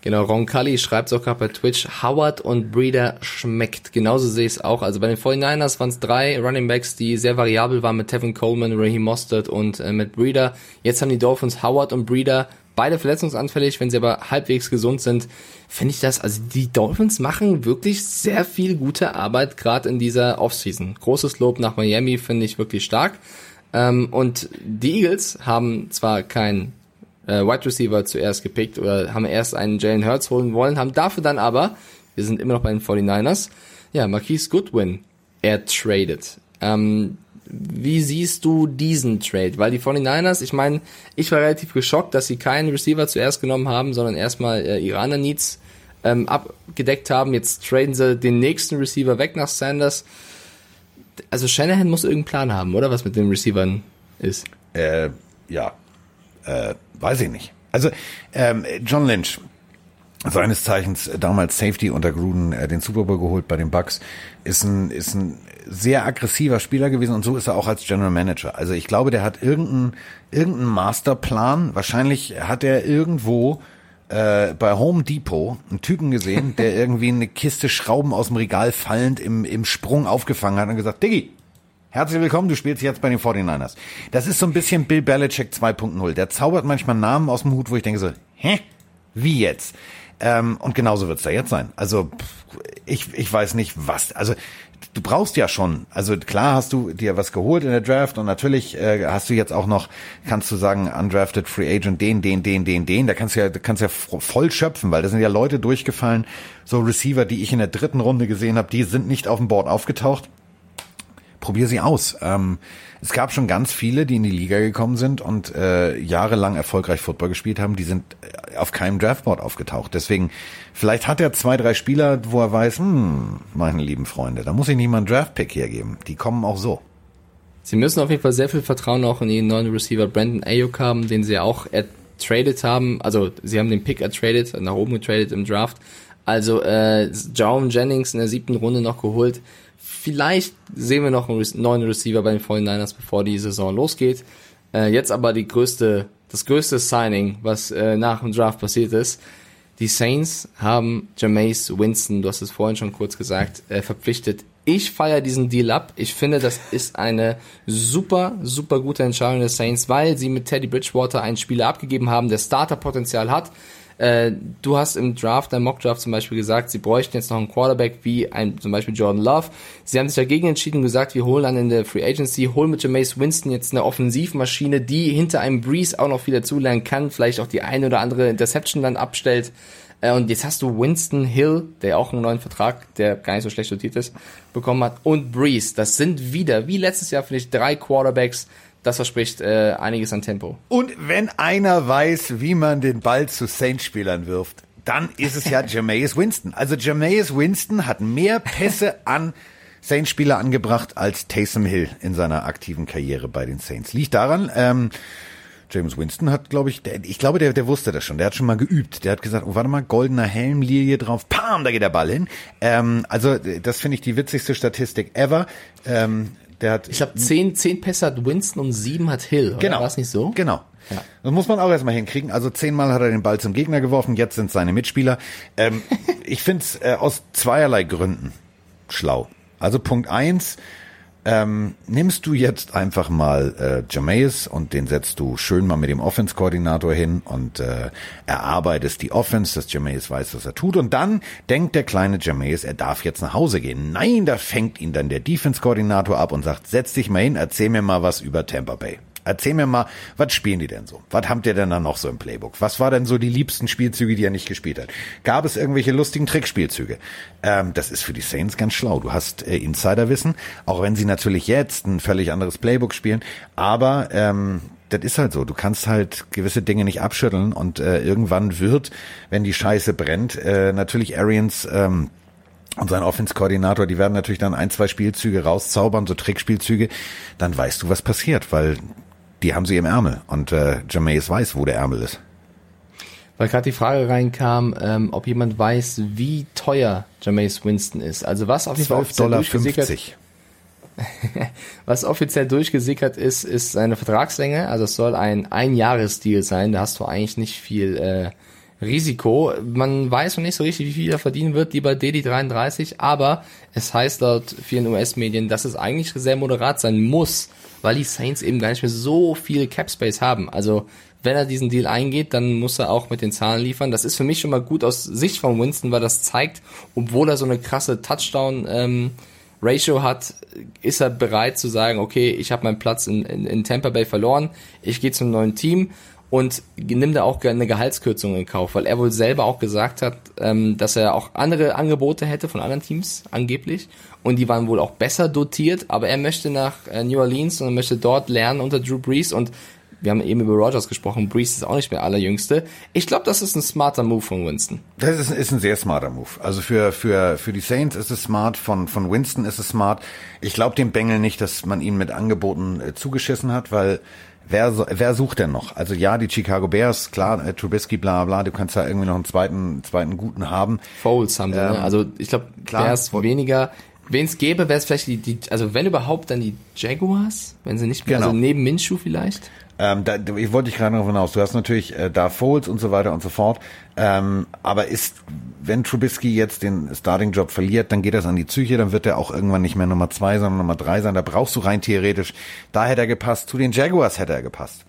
Genau, Ron Cully schreibt auch gerade bei Twitch, Howard und Breeder schmeckt. Genauso sehe ich es auch. Also bei den 49ers waren es drei Running Backs, die sehr variabel waren mit Tevin Coleman, Raheem Mostert und äh, mit Breeder. Jetzt haben die Dolphins Howard und Breeder, beide verletzungsanfällig, wenn sie aber halbwegs gesund sind, finde ich das, also die Dolphins machen wirklich sehr viel gute Arbeit, gerade in dieser Offseason. Großes Lob nach Miami, finde ich wirklich stark. Ähm, und die Eagles haben zwar kein äh, Wide Receiver zuerst gepickt oder haben erst einen Jalen Hurts holen wollen, haben dafür dann aber, wir sind immer noch bei den 49ers, ja, Marquise Goodwin ertradet. Ähm, wie siehst du diesen Trade? Weil die 49ers, ich meine, ich war relativ geschockt, dass sie keinen Receiver zuerst genommen haben, sondern erstmal äh, ihre anderen Needs ähm, abgedeckt haben. Jetzt traden sie den nächsten Receiver weg nach Sanders. Also Shanahan muss irgendeinen Plan haben, oder? Was mit den Receivern ist. Äh, ja, äh, weiß ich nicht. Also ähm, John Lynch, seines Zeichens damals Safety unter Gruden äh, den Super Bowl geholt bei den Bucks, ist ein ist ein sehr aggressiver Spieler gewesen und so ist er auch als General Manager. Also ich glaube, der hat irgendeinen irgendeinen Masterplan. Wahrscheinlich hat er irgendwo äh, bei Home Depot einen Typen gesehen, der irgendwie eine Kiste Schrauben aus dem Regal fallend im, im Sprung aufgefangen hat und gesagt, Diggi, Herzlich willkommen, du spielst jetzt bei den 49ers. Das ist so ein bisschen Bill Belichick 2.0. Der zaubert manchmal Namen aus dem Hut, wo ich denke so, hä? Wie jetzt? Ähm, und genauso wird's da jetzt sein. Also ich, ich weiß nicht was. Also du brauchst ja schon. Also klar hast du dir was geholt in der Draft und natürlich äh, hast du jetzt auch noch, kannst du sagen, undrafted Free Agent, den, den, den, den, den. Da kannst du ja, kannst ja voll schöpfen, weil da sind ja Leute durchgefallen, so Receiver, die ich in der dritten Runde gesehen habe, die sind nicht auf dem Board aufgetaucht. Probier sie aus. Ähm, es gab schon ganz viele, die in die Liga gekommen sind und äh, jahrelang erfolgreich Football gespielt haben, die sind äh, auf keinem Draftboard aufgetaucht. Deswegen, vielleicht hat er zwei, drei Spieler, wo er weiß, hm, meine lieben Freunde, da muss ich nicht mal einen Draftpick hergeben. Die kommen auch so. Sie müssen auf jeden Fall sehr viel Vertrauen auch in ihren neuen Receiver Brandon Ayuk haben, den sie auch ertradet haben. Also sie haben den Pick ertradet, nach oben getradet im Draft. Also äh, John Jennings in der siebten Runde noch geholt. Vielleicht sehen wir noch einen neuen Receiver bei den 49ers, bevor die Saison losgeht. Äh, jetzt aber die größte, das größte Signing, was äh, nach dem Draft passiert ist. Die Saints haben Jameis Winston, du hast es vorhin schon kurz gesagt, äh, verpflichtet. Ich feiere diesen Deal ab. Ich finde, das ist eine super, super gute Entscheidung der Saints, weil sie mit Teddy Bridgewater einen Spieler abgegeben haben, der Starterpotenzial hat, äh, du hast im Draft, dein Mock-Draft zum Beispiel gesagt, sie bräuchten jetzt noch einen Quarterback wie ein, zum Beispiel Jordan Love. Sie haben sich dagegen entschieden und gesagt, wir holen dann in der Free Agency, holen mit Jameis Winston jetzt eine Offensivmaschine, die hinter einem Breeze auch noch viel dazulernen kann, vielleicht auch die eine oder andere Interception dann abstellt. Äh, und jetzt hast du Winston Hill, der auch einen neuen Vertrag, der gar nicht so schlecht dotiert ist, bekommen hat, und Breeze. Das sind wieder, wie letztes Jahr, finde ich, drei Quarterbacks, das verspricht äh, einiges an Tempo. Und wenn einer weiß, wie man den Ball zu Saints-Spielern wirft, dann ist es ja Jameis Winston. Also Jameis Winston hat mehr Pässe an Saints-Spieler angebracht als Taysom Hill in seiner aktiven Karriere bei den Saints. Liegt daran, ähm, James Winston hat, glaube ich, der, ich glaube, der, der wusste das schon. Der hat schon mal geübt. Der hat gesagt, oh, warte mal, goldener Helm, Lilie drauf, pam, da geht der Ball hin. Ähm, also das finde ich die witzigste Statistik ever. Ähm, der hat, ich glaube, zehn, zehn Pässe hat Winston und sieben hat Hill. Genau. War es nicht so? Genau. Ja. Das muss man auch erstmal hinkriegen. Also zehnmal hat er den Ball zum Gegner geworfen, jetzt sind seine Mitspieler. Ähm, ich finde es äh, aus zweierlei Gründen schlau. Also Punkt eins, ähm, nimmst du jetzt einfach mal äh, Jameis und den setzt du schön mal mit dem Offense-Koordinator hin und äh, erarbeitest die Offense, dass Jameis weiß, was er tut. Und dann denkt der kleine Jameis, er darf jetzt nach Hause gehen. Nein, da fängt ihn dann der Defense-Koordinator ab und sagt, setz dich mal hin, erzähl mir mal was über Tampa Bay. Erzähl mir mal, was spielen die denn so? Was habt ihr denn da noch so im Playbook? Was war denn so die liebsten Spielzüge, die er nicht gespielt hat? Gab es irgendwelche lustigen Trickspielzüge? Ähm, das ist für die Saints ganz schlau. Du hast äh, Insiderwissen, auch wenn sie natürlich jetzt ein völlig anderes Playbook spielen, aber ähm, das ist halt so. Du kannst halt gewisse Dinge nicht abschütteln und äh, irgendwann wird, wenn die Scheiße brennt, äh, natürlich Arians ähm, und sein Offense-Koordinator, die werden natürlich dann ein, zwei Spielzüge rauszaubern, so Trickspielzüge, dann weißt du, was passiert, weil die haben sie im Ärmel und äh, Jameis weiß, wo der Ärmel ist. Weil gerade die Frage reinkam, ähm, ob jemand weiß, wie teuer Jameis Winston ist. Also was auf jeden Fall Dollar 50. was offiziell durchgesickert ist, ist seine Vertragslänge. Also es soll ein Einjahresdeal sein. Da hast du eigentlich nicht viel äh, Risiko. Man weiß noch nicht so richtig, wie viel er verdienen wird, lieber DD33, aber es heißt laut vielen US-Medien, dass es eigentlich sehr moderat sein muss, weil die Saints eben gar nicht mehr so viel Cap Space haben. Also wenn er diesen Deal eingeht, dann muss er auch mit den Zahlen liefern. Das ist für mich schon mal gut aus Sicht von Winston, weil das zeigt, obwohl er so eine krasse Touchdown ähm, Ratio hat, ist er bereit zu sagen, okay, ich habe meinen Platz in, in, in Tampa Bay verloren, ich gehe zum neuen Team und nimmt da auch eine Gehaltskürzung in Kauf, weil er wohl selber auch gesagt hat, ähm, dass er auch andere Angebote hätte von anderen Teams angeblich und die waren wohl auch besser dotiert, aber er möchte nach äh, New Orleans und möchte dort lernen unter Drew Brees und wir haben eben über Rogers gesprochen, Brees ist auch nicht mehr allerjüngste. Ich glaube, das ist ein smarter Move von Winston. Das ist, ist ein sehr smarter Move. Also für, für, für die Saints ist es smart, von, von Winston ist es smart. Ich glaube dem Bengel nicht, dass man ihn mit Angeboten äh, zugeschissen hat, weil wer, wer sucht denn noch? Also ja, die Chicago Bears, klar, äh, Trubisky, bla bla, du kannst da irgendwie noch einen zweiten, zweiten guten haben. Foles haben sie, ne? ähm, ne? Also ich glaube, Bears weniger. Wen es gäbe, wäre es vielleicht die, die, also wenn überhaupt, dann die Jaguars, wenn sie nicht, genau. also neben Minshew vielleicht. Ähm, da, ich wollte dich gerade noch hinaus. Du hast natürlich äh, da Foles und so weiter und so fort. Ähm, aber ist, wenn Trubisky jetzt den Starting-Job verliert, dann geht das an die Psyche, dann wird er auch irgendwann nicht mehr Nummer zwei, sondern Nummer drei sein. Da brauchst du rein theoretisch. Da hätte er gepasst. Zu den Jaguars hätte er gepasst.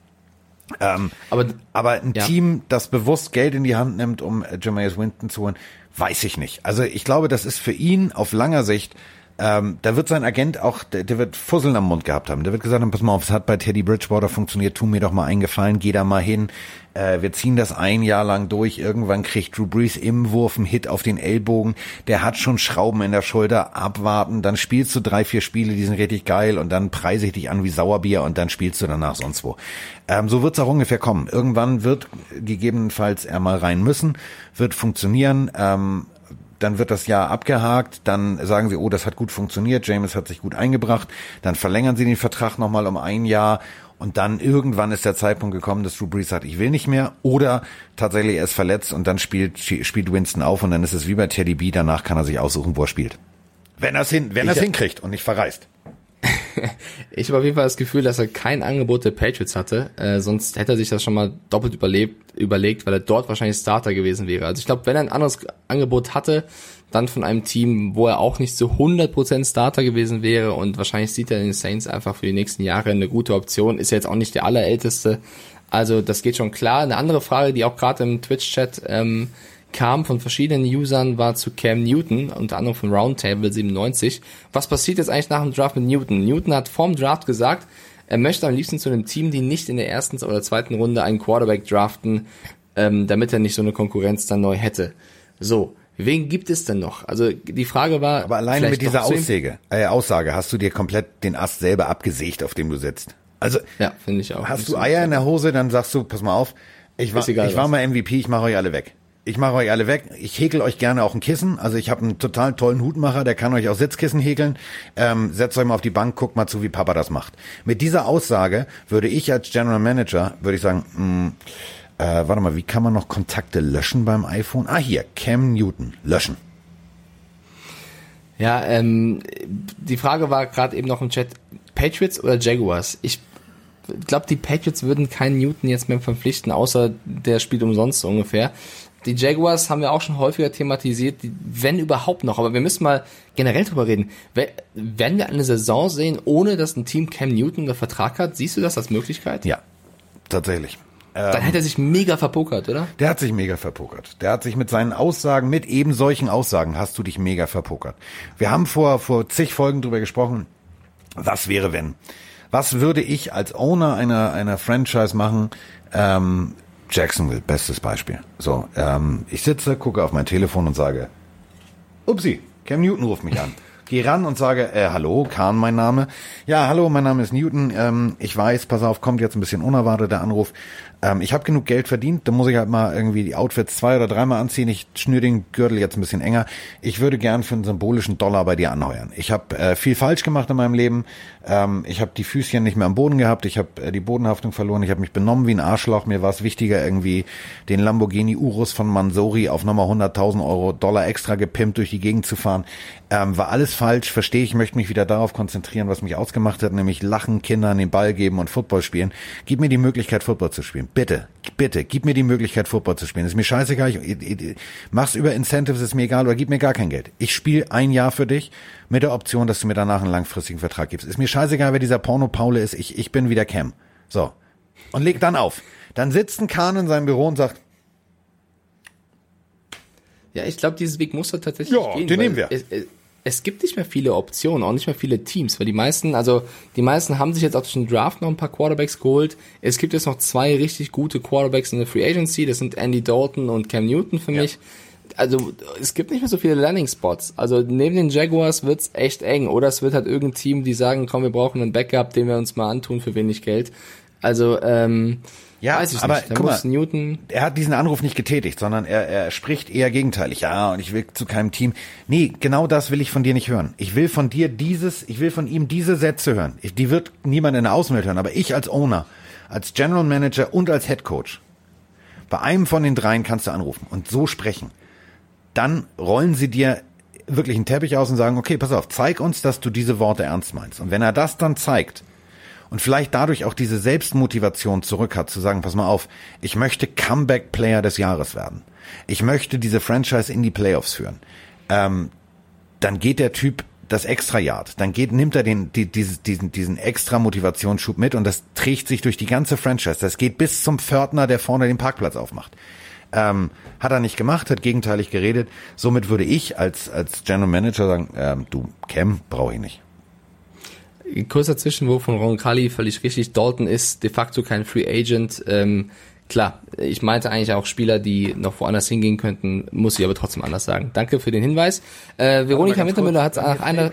Ähm, aber, aber ein ja. Team, das bewusst Geld in die Hand nimmt, um Jameis Winston zu holen, weiß ich nicht. Also ich glaube, das ist für ihn auf langer Sicht ähm, da wird sein Agent auch, der, der wird Fusseln am Mund gehabt haben. Der wird gesagt haben, pass mal auf, es hat bei Teddy Bridgewater funktioniert, tu mir doch mal einen Gefallen, geh da mal hin. Äh, wir ziehen das ein Jahr lang durch. Irgendwann kriegt Drew Brees im Wurf einen Hit auf den Ellbogen. Der hat schon Schrauben in der Schulter. Abwarten. Dann spielst du drei, vier Spiele, die sind richtig geil. Und dann preise ich dich an wie Sauerbier und dann spielst du danach sonst wo. Ähm, so wird's auch ungefähr kommen. Irgendwann wird gegebenenfalls er mal rein müssen, wird funktionieren. Ähm, dann wird das Jahr abgehakt, dann sagen sie, oh, das hat gut funktioniert, James hat sich gut eingebracht, dann verlängern sie den Vertrag nochmal um ein Jahr und dann irgendwann ist der Zeitpunkt gekommen, dass Drew Brees sagt, ich will nicht mehr oder tatsächlich er ist verletzt und dann spielt, spielt Winston auf und dann ist es wie bei Teddy B, danach kann er sich aussuchen, wo er spielt. Wenn er es hin, wenn er es hinkriegt und nicht verreist. ich habe auf jeden Fall das Gefühl, dass er kein Angebot der Patriots hatte, äh, sonst hätte er sich das schon mal doppelt überlebt, überlegt, weil er dort wahrscheinlich Starter gewesen wäre. Also ich glaube, wenn er ein anderes Angebot hatte, dann von einem Team, wo er auch nicht zu 100% Starter gewesen wäre und wahrscheinlich sieht er den Saints einfach für die nächsten Jahre eine gute Option, ist jetzt auch nicht der allerälteste. Also das geht schon klar. Eine andere Frage, die auch gerade im Twitch-Chat ähm, kam von verschiedenen Usern, war zu Cam Newton, unter anderem von Roundtable 97. Was passiert jetzt eigentlich nach dem Draft mit Newton? Newton hat vorm Draft gesagt, er möchte am liebsten zu einem Team, die nicht in der ersten oder zweiten Runde einen Quarterback draften, ähm, damit er nicht so eine Konkurrenz dann neu hätte. So, wen gibt es denn noch? Also die Frage war. Aber alleine mit dieser Aussage, äh, Aussage hast du dir komplett den Ast selber abgesägt, auf dem du sitzt. Also ja, finde ich auch. Hast du Eier in der Hose, dann sagst du, pass mal auf, ich war, egal, ich war mal MVP, ich mache euch alle weg. Ich mache euch alle weg. Ich häkel euch gerne auch ein Kissen. Also ich habe einen total tollen Hutmacher, der kann euch auch Sitzkissen häkeln. Ähm, setzt euch mal auf die Bank, guckt mal zu, wie Papa das macht. Mit dieser Aussage würde ich als General Manager, würde ich sagen, mh, mm, äh, warte mal, wie kann man noch Kontakte löschen beim iPhone? Ah, hier, Cam Newton, löschen. Ja, ähm, die Frage war gerade eben noch im Chat, Patriots oder Jaguars? Ich glaube, die Patriots würden keinen Newton jetzt mehr verpflichten, außer der spielt umsonst so ungefähr. Die Jaguars haben wir auch schon häufiger thematisiert, wenn überhaupt noch. Aber wir müssen mal generell drüber reden. Werden wir eine Saison sehen, ohne dass ein Team Cam Newton unter Vertrag hat? Siehst du das als Möglichkeit? Ja, tatsächlich. Dann hätte er sich mega verpokert, oder? Der hat sich mega verpokert. Der hat sich mit seinen Aussagen, mit eben solchen Aussagen, hast du dich mega verpokert. Wir haben vor, vor zig Folgen drüber gesprochen, was wäre wenn? Was würde ich als Owner einer, einer Franchise machen, ähm, Jacksonville, bestes Beispiel. So, ähm, ich sitze, gucke auf mein Telefon und sage, upsi, Cam Newton ruft mich an. Geh ran und sage, äh, hallo, Kahn mein Name. Ja, hallo, mein Name ist Newton. Ähm, ich weiß, pass auf, kommt jetzt ein bisschen unerwartet der Anruf. Ähm, ich habe genug Geld verdient, da muss ich halt mal irgendwie die Outfits zwei oder dreimal anziehen. Ich schnür den Gürtel jetzt ein bisschen enger. Ich würde gern für einen symbolischen Dollar bei dir anheuern. Ich habe äh, viel falsch gemacht in meinem Leben. Ähm, ich habe die Füßchen nicht mehr am Boden gehabt. Ich habe äh, die Bodenhaftung verloren. Ich habe mich benommen wie ein Arschloch. Mir war es wichtiger, irgendwie den Lamborghini Urus von Mansori auf nochmal 100.000 Euro Dollar extra gepimpt durch die Gegend zu fahren. Ähm, war alles falsch, verstehe ich, möchte mich wieder darauf konzentrieren, was mich ausgemacht hat, nämlich lachen, Kindern den Ball geben und Football spielen. Gib mir die Möglichkeit, Football zu spielen. Bitte, bitte, gib mir die Möglichkeit, Football zu spielen. Ist mir scheißegal. Ich, mach's über Incentives, ist mir egal, oder gib mir gar kein Geld. Ich spiele ein Jahr für dich mit der Option, dass du mir danach einen langfristigen Vertrag gibst. Ist mir scheißegal, wer dieser Porno-Paule ist. Ich, ich bin wieder Cam. So. Und leg dann auf. Dann sitzt ein Kahn in seinem Büro und sagt, ja, ich glaube, dieses Weg muss er tatsächlich ja, gehen. den nehmen wir. Es, es gibt nicht mehr viele Optionen, auch nicht mehr viele Teams, weil die meisten, also die meisten haben sich jetzt auch durch den Draft noch ein paar Quarterbacks geholt. Es gibt jetzt noch zwei richtig gute Quarterbacks in der Free Agency, das sind Andy Dalton und Cam Newton für mich. Also es gibt nicht mehr so viele Landing Spots. Also neben den Jaguars wird's echt eng. Oder es wird halt irgendein Team, die sagen, komm, wir brauchen einen Backup, den wir uns mal antun für wenig Geld. Also ähm, ja, Weiß ich aber nicht. guck mal, Newton er hat diesen Anruf nicht getätigt, sondern er, er spricht eher gegenteilig. Ja, und ich will zu keinem Team. Nee, genau das will ich von dir nicht hören. Ich will von dir dieses, ich will von ihm diese Sätze hören. Ich, die wird niemand in der Außenwelt hören, aber ich als Owner, als General Manager und als Head Coach, bei einem von den dreien kannst du anrufen und so sprechen. Dann rollen sie dir wirklich einen Teppich aus und sagen, okay, pass auf, zeig uns, dass du diese Worte ernst meinst. Und wenn er das dann zeigt, und vielleicht dadurch auch diese Selbstmotivation zurück hat, zu sagen, pass mal auf, ich möchte Comeback-Player des Jahres werden. Ich möchte diese Franchise in die Playoffs führen. Ähm, dann geht der Typ das extra Yard, dann geht, nimmt er den, die, diesen, diesen, diesen extra Motivationsschub mit und das trägt sich durch die ganze Franchise. Das geht bis zum Pförtner, der vorne den Parkplatz aufmacht. Ähm, hat er nicht gemacht, hat gegenteilig geredet. Somit würde ich als, als General Manager sagen, ähm, du, Cam, brauche ich nicht. Kurzer Zwischenwurf von Ron Kali, völlig richtig. Dalton ist de facto kein Free Agent. Ähm, klar, ich meinte eigentlich auch Spieler, die noch woanders hingehen könnten, muss ich aber trotzdem anders sagen. Danke für den Hinweis. Äh, Veronika Mittermüller hat nach einer...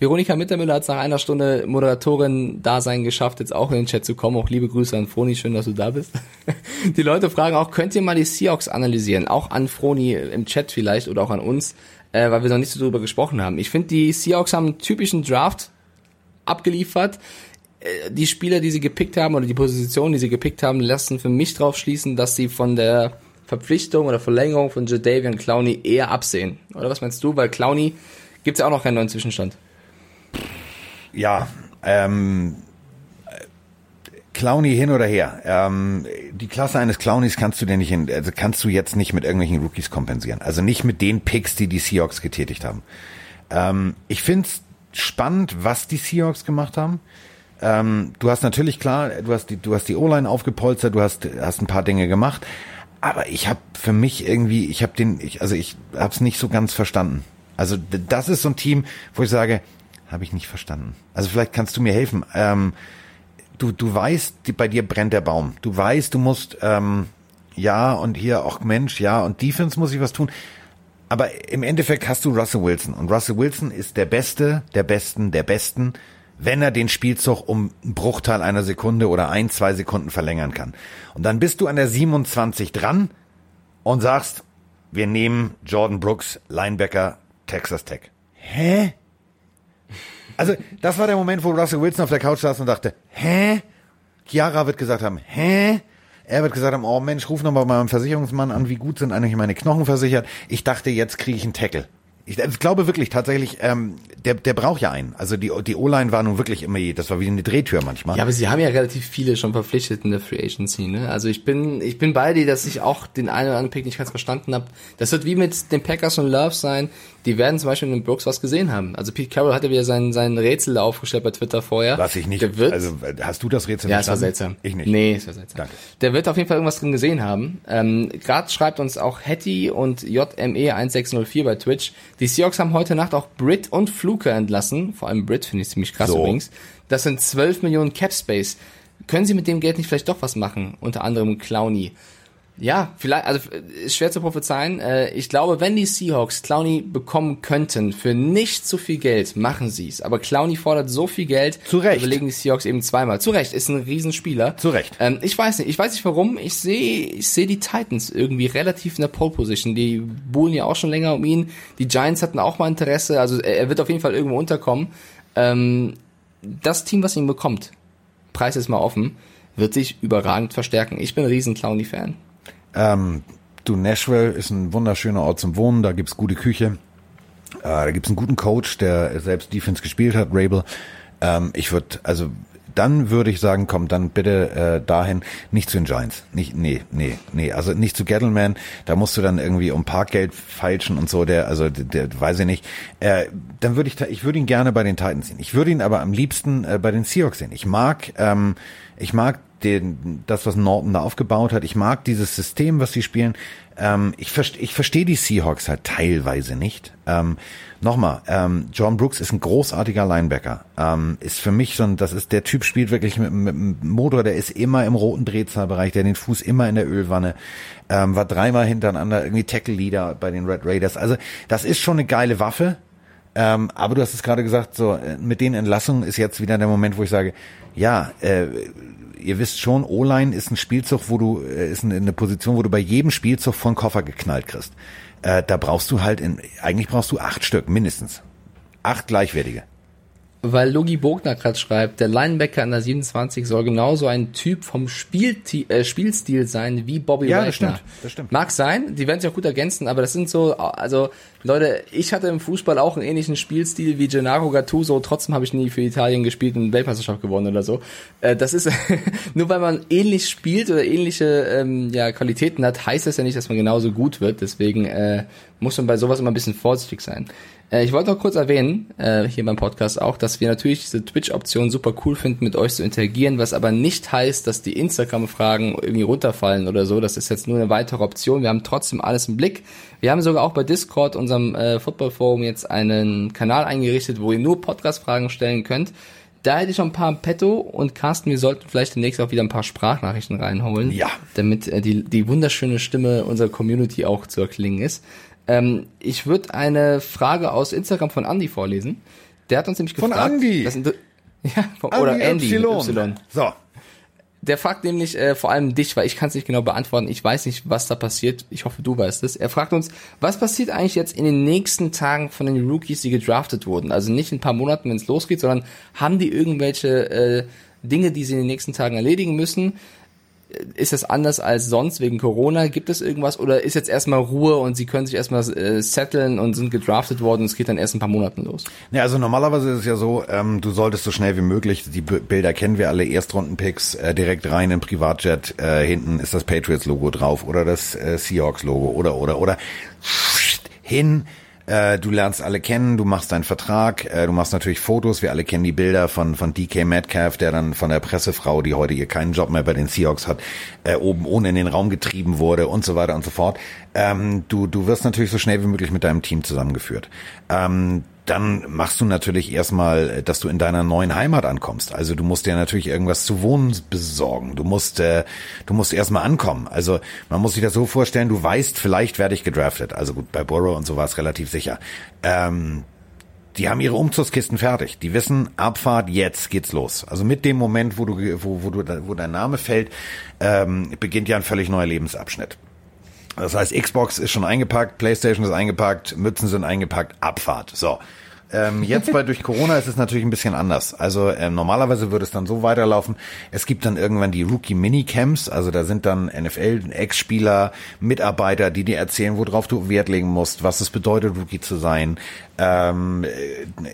Veronika Mittermüller hat nach einer Stunde Moderatorin-Dasein geschafft, jetzt auch in den Chat zu kommen. Auch liebe Grüße an Froni, schön, dass du da bist. Die Leute fragen auch, könnt ihr mal die Seahawks analysieren? Auch an Froni im Chat vielleicht oder auch an uns äh, weil wir noch nicht so drüber gesprochen haben. Ich finde, die Seahawks haben einen typischen Draft abgeliefert. Äh, die Spieler, die sie gepickt haben oder die Positionen, die sie gepickt haben, lassen für mich drauf schließen, dass sie von der Verpflichtung oder Verlängerung von Jadavian Clowney eher absehen. Oder was meinst du? Weil Clowney gibt es ja auch noch keinen neuen Zwischenstand. Ja, ähm, Clowny hin oder her. Ähm, die Klasse eines Clownies kannst du dir nicht, in, also kannst du jetzt nicht mit irgendwelchen Rookies kompensieren. Also nicht mit den Picks, die die Seahawks getätigt haben. Ähm, ich find's spannend, was die Seahawks gemacht haben. Ähm, du hast natürlich klar, du hast die, du hast die O-Line aufgepolstert, du hast, hast ein paar Dinge gemacht. Aber ich habe für mich irgendwie, ich habe den, ich, also ich habe es nicht so ganz verstanden. Also das ist so ein Team, wo ich sage, habe ich nicht verstanden. Also vielleicht kannst du mir helfen. Ähm, du, du weißt, die, bei dir brennt der Baum. Du weißt, du musst, ähm, ja, und hier auch Mensch, ja, und Defense muss ich was tun. Aber im Endeffekt hast du Russell Wilson. Und Russell Wilson ist der Beste, der Besten, der Besten, wenn er den Spielzug um einen Bruchteil einer Sekunde oder ein, zwei Sekunden verlängern kann. Und dann bist du an der 27 dran und sagst, wir nehmen Jordan Brooks, Linebacker, Texas Tech. Hä? Also, das war der Moment, wo Russell Wilson auf der Couch saß und dachte, hä? Chiara wird gesagt haben, hä? Er wird gesagt haben, oh Mensch, ruf nochmal mal meinem Versicherungsmann an, wie gut sind eigentlich meine Knochen versichert. Ich dachte, jetzt kriege ich einen Tackle. Ich, ich glaube wirklich tatsächlich, ähm, der, der braucht ja einen. Also die, die O-Line war nun wirklich immer, das war wie eine Drehtür manchmal. Ja, aber sie haben ja relativ viele schon verpflichtet in der Free Agency. Ne? Also ich bin, ich bin bei dir, dass ich auch den einen oder anderen Pick nicht ganz verstanden habe. Das wird wie mit den Packers und Love sein. Die werden zum Beispiel in den Brooks was gesehen haben. Also Pete Carroll hatte wieder sein, sein Rätsel aufgestellt bei Twitter vorher. Was ich nicht. Der wird, also hast du das Rätsel Ja, es war seltsam. Ich nicht. Nee, es war seltsam. Danke. Der wird auf jeden Fall irgendwas drin gesehen haben. Ähm, Gerade schreibt uns auch Hetty und JME1604 bei Twitch. Die Seahawks haben heute Nacht auch Brit und Fluke entlassen. Vor allem Brit finde ich ziemlich krass So. übrigens. Das sind 12 Millionen Cap Space. Können sie mit dem Geld nicht vielleicht doch was machen? Unter anderem Clowny. Ja, vielleicht, also ist schwer zu prophezeien. Äh, Ich glaube, wenn die Seahawks Clowney bekommen könnten für nicht so viel Geld, machen sie es. Aber Clowney fordert so viel Geld, Zu Recht. überlegen die Seahawks eben zweimal. Zu Recht, ist ein Riesenspieler. Zu Recht. Ähm, ich weiß nicht, ich weiß nicht warum. Ich sehe, ich sehe die Titans irgendwie relativ in der Pole Position. Die buhlen ja auch schon länger um ihn. Die Giants hatten auch mal Interesse. Also er, er wird auf jeden Fall irgendwo unterkommen. Ähm, das Team, was ihn bekommt, Preis ist mal offen, wird sich überragend verstärken. Ich bin ein riesen Clowny-Fan. Ähm, du, Nashville ist ein wunderschöner Ort zum Wohnen, da gibt's gute Küche. Äh, da gibt's einen guten Coach, der selbst Defense gespielt hat, Rabel. Ähm, ich würde, also dann würde ich sagen, komm, dann bitte äh, dahin, nicht zu den Giants. Nicht, nee, nee, nee, also nicht zu Gettleman, da musst du dann irgendwie um Parkgeld feilschen und so, der, also der, der weiß ich nicht. Äh, dann würde ich, ich würde ihn gerne bei den Titans sehen. Ich würde ihn aber am liebsten äh, bei den Seahawks sehen. Ich mag, ähm, ich mag den, das, was Norton da aufgebaut hat. Ich mag dieses System, was sie spielen. Ähm, ich verstehe ich versteh die Seahawks halt teilweise nicht. Ähm, Nochmal, ähm, John Brooks ist ein großartiger Linebacker. Ähm, ist für mich so ein, das ist der Typ spielt wirklich mit, mit dem Motor, der ist immer im roten Drehzahlbereich, der den Fuß immer in der Ölwanne, ähm, war dreimal hintereinander irgendwie Tackle Leader bei den Red Raiders. Also das ist schon eine geile Waffe. Ähm, aber du hast es gerade gesagt, so äh, mit den Entlassungen ist jetzt wieder der Moment, wo ich sage, ja, äh, ihr wisst schon, O-Line ist ein Spielzug, wo du äh, ist eine, Position, wo du bei jedem Spielzug von Koffer geknallt kriegst. Äh, da brauchst du halt in, eigentlich brauchst du acht Stück mindestens, acht gleichwertige. Weil Logi Bogner gerade schreibt, der Linebacker an der 27 soll genauso ein Typ vom Spielti äh, Spielstil sein wie Bobby Ja, Wagner. das stimmt, das stimmt. Mag sein, die werden sich auch gut ergänzen, aber das sind so, also Leute, ich hatte im Fußball auch einen ähnlichen Spielstil wie Gennaro Gattuso, trotzdem habe ich nie für Italien gespielt und Weltmeisterschaft gewonnen oder so. Äh, das ist, nur weil man ähnlich spielt oder ähnliche ähm, ja, Qualitäten hat, heißt das ja nicht, dass man genauso gut wird, deswegen äh, muss man bei sowas immer ein bisschen vorsichtig sein. Äh, ich wollte noch kurz erwähnen, äh, hier beim Podcast auch, dass wir natürlich diese Twitch-Option super cool finden, mit euch zu interagieren, was aber nicht heißt, dass die Instagram-Fragen irgendwie runterfallen oder so. Das ist jetzt nur eine weitere Option. Wir haben trotzdem alles im Blick. Wir haben sogar auch bei Discord, unserem äh, Football-Forum, jetzt einen Kanal eingerichtet, wo ihr nur Podcast-Fragen stellen könnt. Da hätte ich schon ein paar im Petto und Carsten, wir sollten vielleicht demnächst auch wieder ein paar Sprachnachrichten reinholen. Ja. Damit äh, die, die wunderschöne Stimme unserer Community auch zu erklingen ist. Ähm, ich würde eine Frage aus Instagram von Andy vorlesen. Der hat uns nämlich Von gefragt. Andy? Das ja, von, oder Andy Y. So. Der fragt nämlich äh, vor allem dich, weil ich kann es nicht genau beantworten. Ich weiß nicht, was da passiert. Ich hoffe, du weißt es. Er fragt uns, was passiert eigentlich jetzt in den nächsten Tagen von den Rookies, die gedraftet wurden? Also nicht in ein paar Monaten, wenn es losgeht, sondern haben die irgendwelche äh, Dinge, die sie in den nächsten Tagen erledigen müssen? Ist das anders als sonst wegen Corona? Gibt es irgendwas oder ist jetzt erstmal Ruhe und sie können sich erstmal äh, setteln und sind gedraftet worden und es geht dann erst ein paar Monaten los? Ja, also normalerweise ist es ja so, ähm, du solltest so schnell wie möglich, die B Bilder kennen wir alle, Erstrundenpicks, äh, direkt rein in Privatjet, äh, hinten ist das Patriots-Logo drauf oder das äh, Seahawks-Logo oder, oder, oder hin, äh, du lernst alle kennen, du machst deinen Vertrag, äh, du machst natürlich Fotos, wir alle kennen die Bilder von, von DK Metcalf, der dann von der Pressefrau, die heute hier keinen Job mehr bei den Seahawks hat, äh, oben ohne in den Raum getrieben wurde und so weiter und so fort. Ähm, du, du wirst natürlich so schnell wie möglich mit deinem Team zusammengeführt. Ähm, dann machst du natürlich erstmal, dass du in deiner neuen Heimat ankommst. Also du musst dir natürlich irgendwas zu wohnen besorgen. Du musst, äh, du musst erstmal ankommen. Also man muss sich das so vorstellen, du weißt, vielleicht werde ich gedraftet. Also gut, bei Burrow und so war es relativ sicher. Ähm, die haben ihre Umzugskisten fertig. Die wissen, Abfahrt, jetzt geht's los. Also mit dem Moment, wo du, wo, wo du, wo dein Name fällt, ähm, beginnt ja ein völlig neuer Lebensabschnitt. Das heißt, Xbox ist schon eingepackt, PlayStation ist eingepackt, Mützen sind eingepackt, Abfahrt. So. Ähm, jetzt bei durch Corona ist es natürlich ein bisschen anders. Also ähm, normalerweise würde es dann so weiterlaufen. Es gibt dann irgendwann die Rookie Minicamps, also da sind dann NFL Ex-Spieler, Mitarbeiter, die dir erzählen, worauf du Wert legen musst, was es bedeutet, Rookie zu sein. Ähm,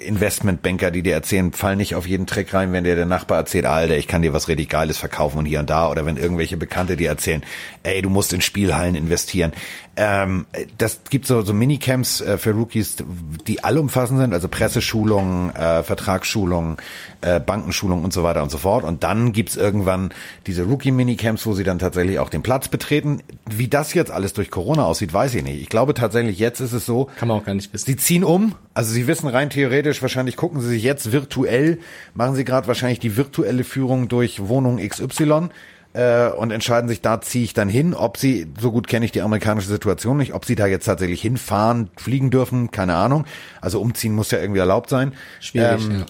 Investmentbanker, die dir erzählen, fall nicht auf jeden Trick rein, wenn dir der Nachbar erzählt, Alter, ich kann dir was richtig Geiles verkaufen und hier und da. Oder wenn irgendwelche Bekannte dir erzählen, ey, du musst in Spielhallen investieren. Ähm, das gibt so, so Minicamps äh, für Rookies, die allumfassend sind, also Presseschulungen, äh, Vertragsschulungen, äh, Bankenschulungen und so weiter und so fort. Und dann gibt's irgendwann diese Rookie-Minicamps, wo sie dann tatsächlich auch den Platz betreten. Wie das jetzt alles durch Corona aussieht, weiß ich nicht. Ich glaube tatsächlich, jetzt ist es so. Kann man auch gar nicht wissen. Sie ziehen um, also sie wissen rein theoretisch, wahrscheinlich gucken sie sich jetzt virtuell, machen sie gerade wahrscheinlich die virtuelle Führung durch Wohnung XY äh, und entscheiden sich, da ziehe ich dann hin. Ob sie, so gut kenne ich die amerikanische Situation nicht, ob sie da jetzt tatsächlich hinfahren, fliegen dürfen, keine Ahnung. Also umziehen muss ja irgendwie erlaubt sein. Schwierig, Ähm, ja.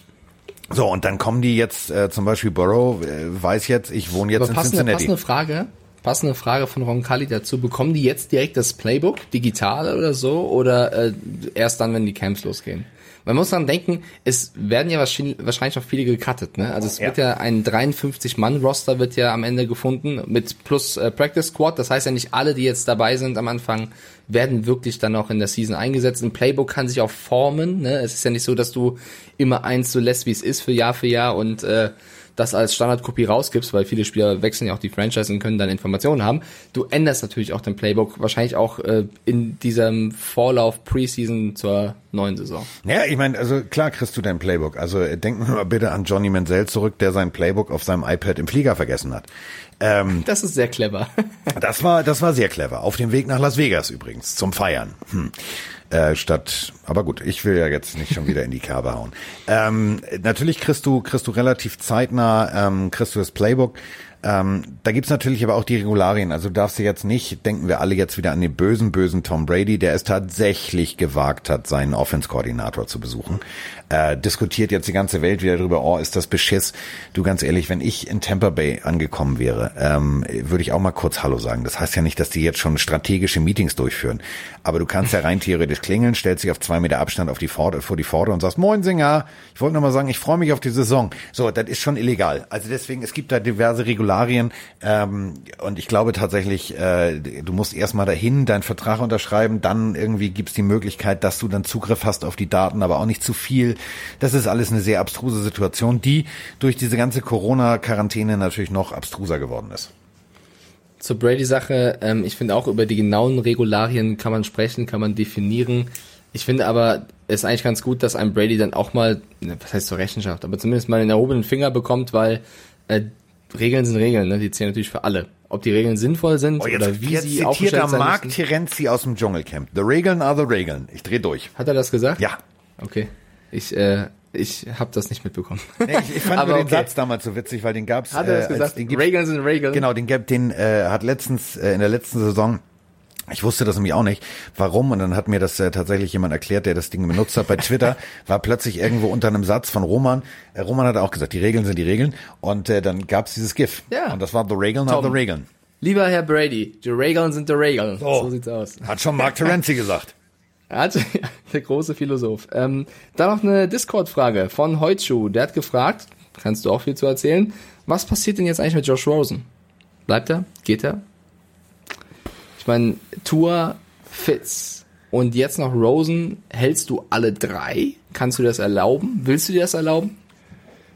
So, und dann kommen die jetzt, äh, zum Beispiel Burrow, äh, weiß jetzt, ich wohne jetzt Aber in passende, Cincinnati. passende Frage, passende Frage von Roncalli dazu. Bekommen die jetzt direkt das Playbook, digital oder so, oder äh, erst dann, wenn die Camps losgehen? Man muss dann denken, es werden ja wahrscheinlich, auch viele gecuttet, ne? Also es Ja. wird ja ein 53-Mann-Roster wird ja am Ende gefunden mit plus äh, Practice Squad. Das heißt ja nicht alle, die jetzt dabei sind am Anfang, werden wirklich dann auch in der Season eingesetzt. Ein Playbook kann sich auch formen, ne? Es ist ja nicht so, dass du immer eins so lässt, wie es ist für Jahr für Jahr und äh, das als Standardkopie rausgibst, weil viele Spieler wechseln ja auch die Franchise und können dann Informationen haben. Du änderst natürlich auch dein Playbook, wahrscheinlich auch äh, in diesem Vorlauf Preseason zur neuen Saison. Ja, ich meine, also klar kriegst du dein Playbook. Also äh, denken wir mal bitte an Johnny Menzel zurück, der sein Playbook auf seinem iPad im Flieger vergessen hat. Ähm, Das ist sehr clever. das war, das war sehr clever. Auf dem Weg nach Las Vegas übrigens zum Feiern. Hm. Äh, statt, aber gut, ich will ja jetzt nicht schon wieder in die Kerbe hauen. Ähm, natürlich kriegst du, kriegst du relativ zeitnah, ähm, kriegst du das Playbook. Ähm, da gibt's natürlich aber auch die Regularien. Also du darfst dir jetzt nicht, denken wir alle jetzt wieder an den bösen, bösen Tom Brady, der es tatsächlich gewagt hat, seinen Offense-Koordinator zu besuchen. Äh, diskutiert jetzt die ganze Welt wieder drüber, oh, ist das Beschiss. Du ganz ehrlich, wenn ich in Tampa Bay angekommen wäre, ähm, würde ich auch mal kurz Hallo sagen. Das heißt ja nicht, dass die jetzt schon strategische Meetings durchführen. Aber du kannst ja rein theoretisch klingeln, stellst dich auf zwei Meter Abstand auf die Pforte, vor die Pforte und sagst, Moin Singer, ich wollte nur mal sagen, ich freue mich auf die Saison. So, das ist schon illegal. Also deswegen, es gibt da diverse Regularien ähm, und ich glaube tatsächlich, äh, du musst erstmal dahin deinen Vertrag unterschreiben, dann irgendwie gibt's die Möglichkeit, dass du dann Zugriff hast auf die Daten, aber auch nicht zu viel. Das ist alles eine sehr abstruse Situation, die durch diese ganze Corona-Quarantäne natürlich noch abstruser geworden ist. Zur Brady-Sache, ähm, ich finde auch über die genauen Regularien kann man sprechen, kann man definieren. Ich finde aber, es ist eigentlich ganz gut, dass ein Brady dann auch mal, ne, was heißt zur Rechenschaft, aber zumindest mal einen erhobenen Finger bekommt, weil äh, Regeln sind Regeln, ne? die zählen natürlich für alle. Ob die Regeln sinnvoll sind Oh, jetzt, oder wie jetzt sie zitiert aufgestellt er sein Mark müssen. Terenzi aus dem Dschungelcamp. The Regeln are the Regeln. Ich dreh durch. Hat er das gesagt? Ja. Okay. Ich, äh, ich habe das nicht mitbekommen. Nee, ich, ich fand Aber nur den okay. Satz damals so witzig, weil den gab's. Hat er das äh, als- gesagt? Den Regeln sind Regeln. Genau, den, gab- den äh, hat letztens äh, in der letzten Saison. Ich wusste das nämlich auch nicht, warum. Und dann hat mir das äh, tatsächlich jemand erklärt, der das Ding benutzt hat bei Twitter. war plötzlich irgendwo unter einem Satz von Roman. Äh, Roman hat auch gesagt, die Regeln sind die Regeln. Und äh, dann gab's dieses GIF. Ja. Und das war The Regeln are Tom. the Regeln. Lieber Herr Brady, die Regeln sind die Regeln. So. So sieht's aus. Hat schon Mark Terenzi gesagt. Also, der große Philosoph. Ähm, dann noch eine Discord-Frage von Heutschuh. Der hat gefragt, kannst du auch viel zu erzählen, was passiert denn jetzt eigentlich mit Josh Rosen? Bleibt er? Geht er? Ich meine, Tour, Fitz und jetzt noch Rosen. Hältst du alle drei? Kannst du das erlauben? Willst du dir das erlauben?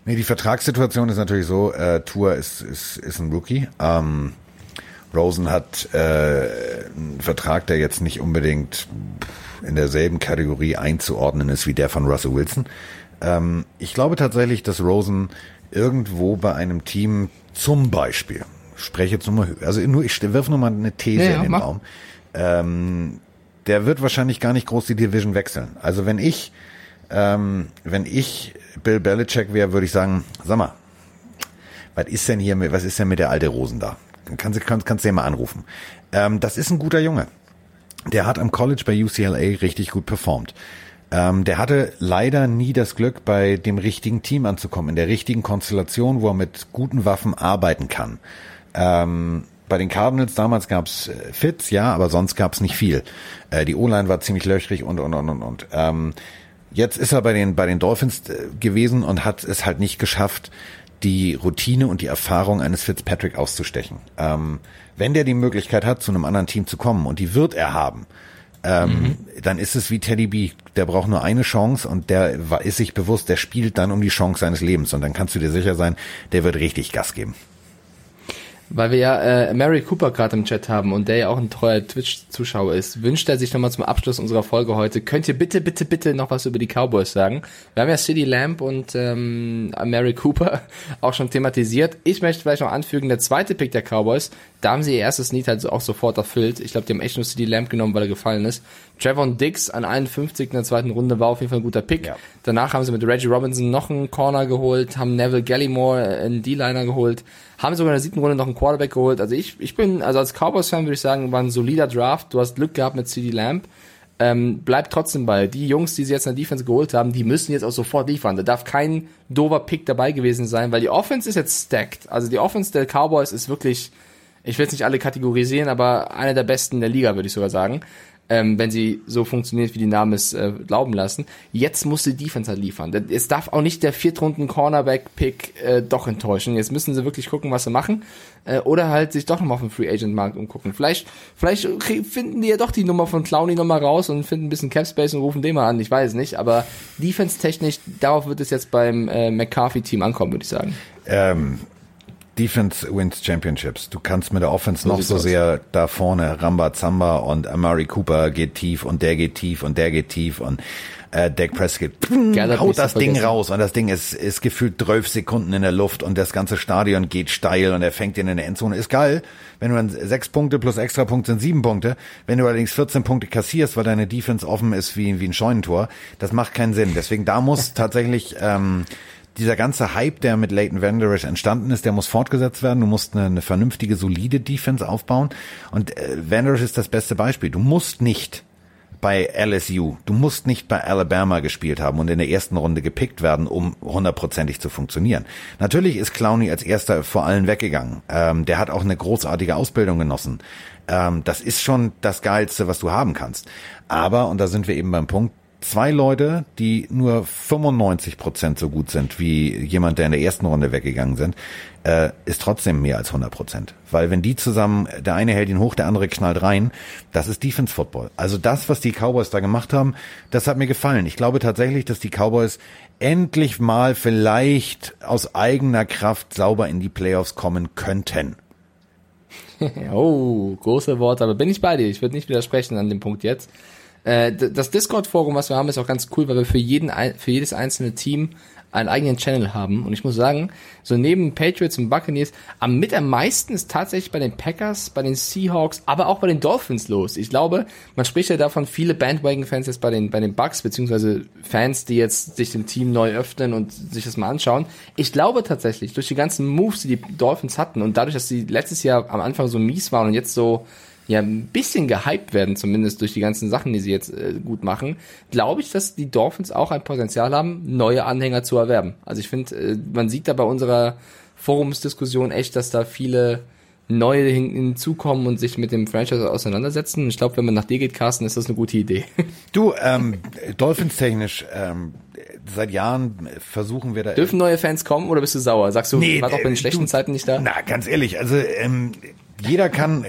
Nee, die Vertragssituation ist natürlich so, äh, Tour ist, ist, ist ein Rookie. Ähm, Rosen hat äh, einen Vertrag, der jetzt nicht unbedingt in derselben Kategorie einzuordnen ist wie der von Russell Wilson. Ähm, ich glaube tatsächlich, dass Rosen irgendwo bei einem Team zum Beispiel, spreche jetzt nur mal, also nur, ich wirf nur mal eine These Ja, ja, in den mach. Raum, ähm, der wird wahrscheinlich gar nicht groß die Division wechseln. Also wenn ich ähm, wenn ich Bill Belichick wäre, würde ich sagen, sag mal, was ist denn hier mit, was ist denn mit der alte Rosen da? Kannst du kannst, kannst du ja mal anrufen. Ähm, das ist ein guter Junge. Der hat am College bei UCLA richtig gut performt. Ähm, der hatte leider nie das Glück, bei dem richtigen Team anzukommen, in der richtigen Konstellation, wo er mit guten Waffen arbeiten kann. Ähm, bei den Cardinals damals gab's äh, Fits, ja, aber sonst gab's nicht viel. Äh, die O-Line war ziemlich löchrig und und und und und. Ähm, jetzt ist er bei den bei den Dolphins äh, gewesen und hat es halt nicht geschafft, die Routine und die Erfahrung eines Fitzpatrick auszustechen. Ähm, wenn der die Möglichkeit hat, zu einem anderen Team zu kommen und die wird er haben, ähm, dann ist es wie Teddy B. Der braucht nur eine Chance und der ist sich bewusst, der spielt dann um die Chance seines Lebens und dann kannst du dir sicher sein, der wird richtig Gas geben. Weil wir ja äh, Mary Cooper gerade im Chat haben und der ja auch ein treuer Twitch-Zuschauer ist, wünscht er sich nochmal zum Abschluss unserer Folge heute, könnt ihr bitte, bitte, bitte noch was über die Cowboys sagen? Wir haben ja City Lamp und ähm, Mary Cooper auch schon thematisiert. Ich möchte vielleicht noch anfügen, der zweite Pick der Cowboys, da haben sie ihr erstes Need halt auch sofort erfüllt. Ich glaube, die haben echt nur City Lamp genommen, weil er gefallen ist. Trevon Dix an 51 in der zweiten Runde war auf jeden Fall ein guter Pick. Ja. Danach haben sie mit Reggie Robinson noch einen Corner geholt, haben Neville Gallimore äh, einen D-Liner geholt, haben sogar in der siebten Runde noch einen Quarterback geholt. Also ich, ich bin, also als Cowboys-Fan würde ich sagen, war ein solider Draft. Du hast Glück gehabt mit CD Lamb. Ähm, bleibt trotzdem bei. Die Jungs, die sie jetzt in der Defense geholt haben, die müssen jetzt auch sofort liefern. Da darf kein dover Pick dabei gewesen sein, weil die Offense ist jetzt stacked. Also die Offense der Cowboys ist wirklich, ich will jetzt nicht alle kategorisieren, aber eine der besten der Liga, würde ich sogar sagen ähm, wenn sie so funktioniert, wie die Namen es äh, glauben lassen. Jetzt muss die Defense halt liefern. Es darf auch nicht der viertrunden Cornerback-Pick äh, doch enttäuschen. Jetzt müssen sie wirklich gucken, was sie machen. Äh, oder halt sich doch nochmal auf dem Free Agent Markt umgucken. Vielleicht, vielleicht finden die ja doch die Nummer von Clowny nochmal raus und finden ein bisschen Cap Space und rufen den mal an. Ich weiß nicht. Aber defense-technisch, darauf wird es jetzt beim äh, McCarthy-Team ankommen, würde ich sagen. Ähm, Defense wins Championships. Du kannst mit der Offense noch sieht's so aus. sehr da vorne Ramba Zamba und Amari Cooper geht tief und der geht tief und der geht tief und äh, Dak Prescott pff, haut das Ding vergessen. raus und das Ding ist, ist gefühlt 12 Sekunden in der Luft und das ganze Stadion geht steil und er fängt ihn in der Endzone. Ist geil, wenn du dann sechs Punkte plus extra Punkte sind sieben Punkte. Wenn du allerdings 14 Punkte kassierst, weil deine Defense offen ist wie, wie ein Scheunentor, das macht keinen Sinn. Deswegen da muss tatsächlich ähm, dieser ganze Hype, der mit Leighton Vanderish entstanden ist, der muss fortgesetzt werden. Du musst eine, eine vernünftige, solide Defense aufbauen. Und äh, Vanderish ist das beste Beispiel. Du musst nicht bei LSU, du musst nicht bei Alabama gespielt haben und in der ersten Runde gepickt werden, um hundertprozentig zu funktionieren. Natürlich ist Clowney als erster vor allen weggegangen. Ähm, der hat auch eine großartige Ausbildung genossen. Ähm, das ist schon das Geilste, was du haben kannst. Aber, und da sind wir eben beim Punkt, zwei Leute, die nur 95 Prozent so gut sind wie jemand, der in der ersten Runde weggegangen sind, äh, ist trotzdem mehr als 100 Prozent. Weil wenn die zusammen, der eine hält ihn hoch, der andere knallt rein, das ist Defense Football. Also das, was die Cowboys da gemacht haben, das hat mir gefallen. Ich glaube tatsächlich, dass die Cowboys endlich mal vielleicht aus eigener Kraft sauber in die Playoffs kommen könnten. oh, große Worte, aber bin ich bei dir. Ich würde nicht widersprechen an dem Punkt jetzt. Äh, das Discord-Forum, was wir haben, ist auch ganz cool, weil wir für jeden, für jedes einzelne Team einen eigenen Channel haben. Und ich muss sagen, so neben Patriots und Buccaneers, am mit am meisten ist tatsächlich bei den Packers, bei den Seahawks, aber auch bei den Dolphins los. Ich glaube, man spricht ja davon, viele Bandwagon-Fans jetzt bei den, bei den Bucks, beziehungsweise Fans, die jetzt sich dem Team neu öffnen und sich das mal anschauen. Ich glaube tatsächlich, durch die ganzen Moves, die die Dolphins hatten und dadurch, dass sie letztes Jahr am Anfang so mies waren und jetzt so ja ein bisschen gehypt werden, zumindest durch die ganzen Sachen, die sie jetzt äh, gut machen, glaube ich, dass die Dolphins auch ein Potenzial haben, neue Anhänger zu erwerben. Also ich finde, äh, man sieht da bei unserer Forumsdiskussion echt, dass da viele neue hinzukommen und sich mit dem Franchise auseinandersetzen. Ich glaube, wenn man nach dir geht, Carsten, ist das eine gute Idee. Du, ähm, Dolphins technisch, ähm, seit Jahren versuchen wir da. Dürfen neue Fans kommen oder bist du sauer? Sagst du, nee, war doch bei den schlechten du, Zeiten nicht da? Na, ganz ehrlich, also ähm, jeder kann,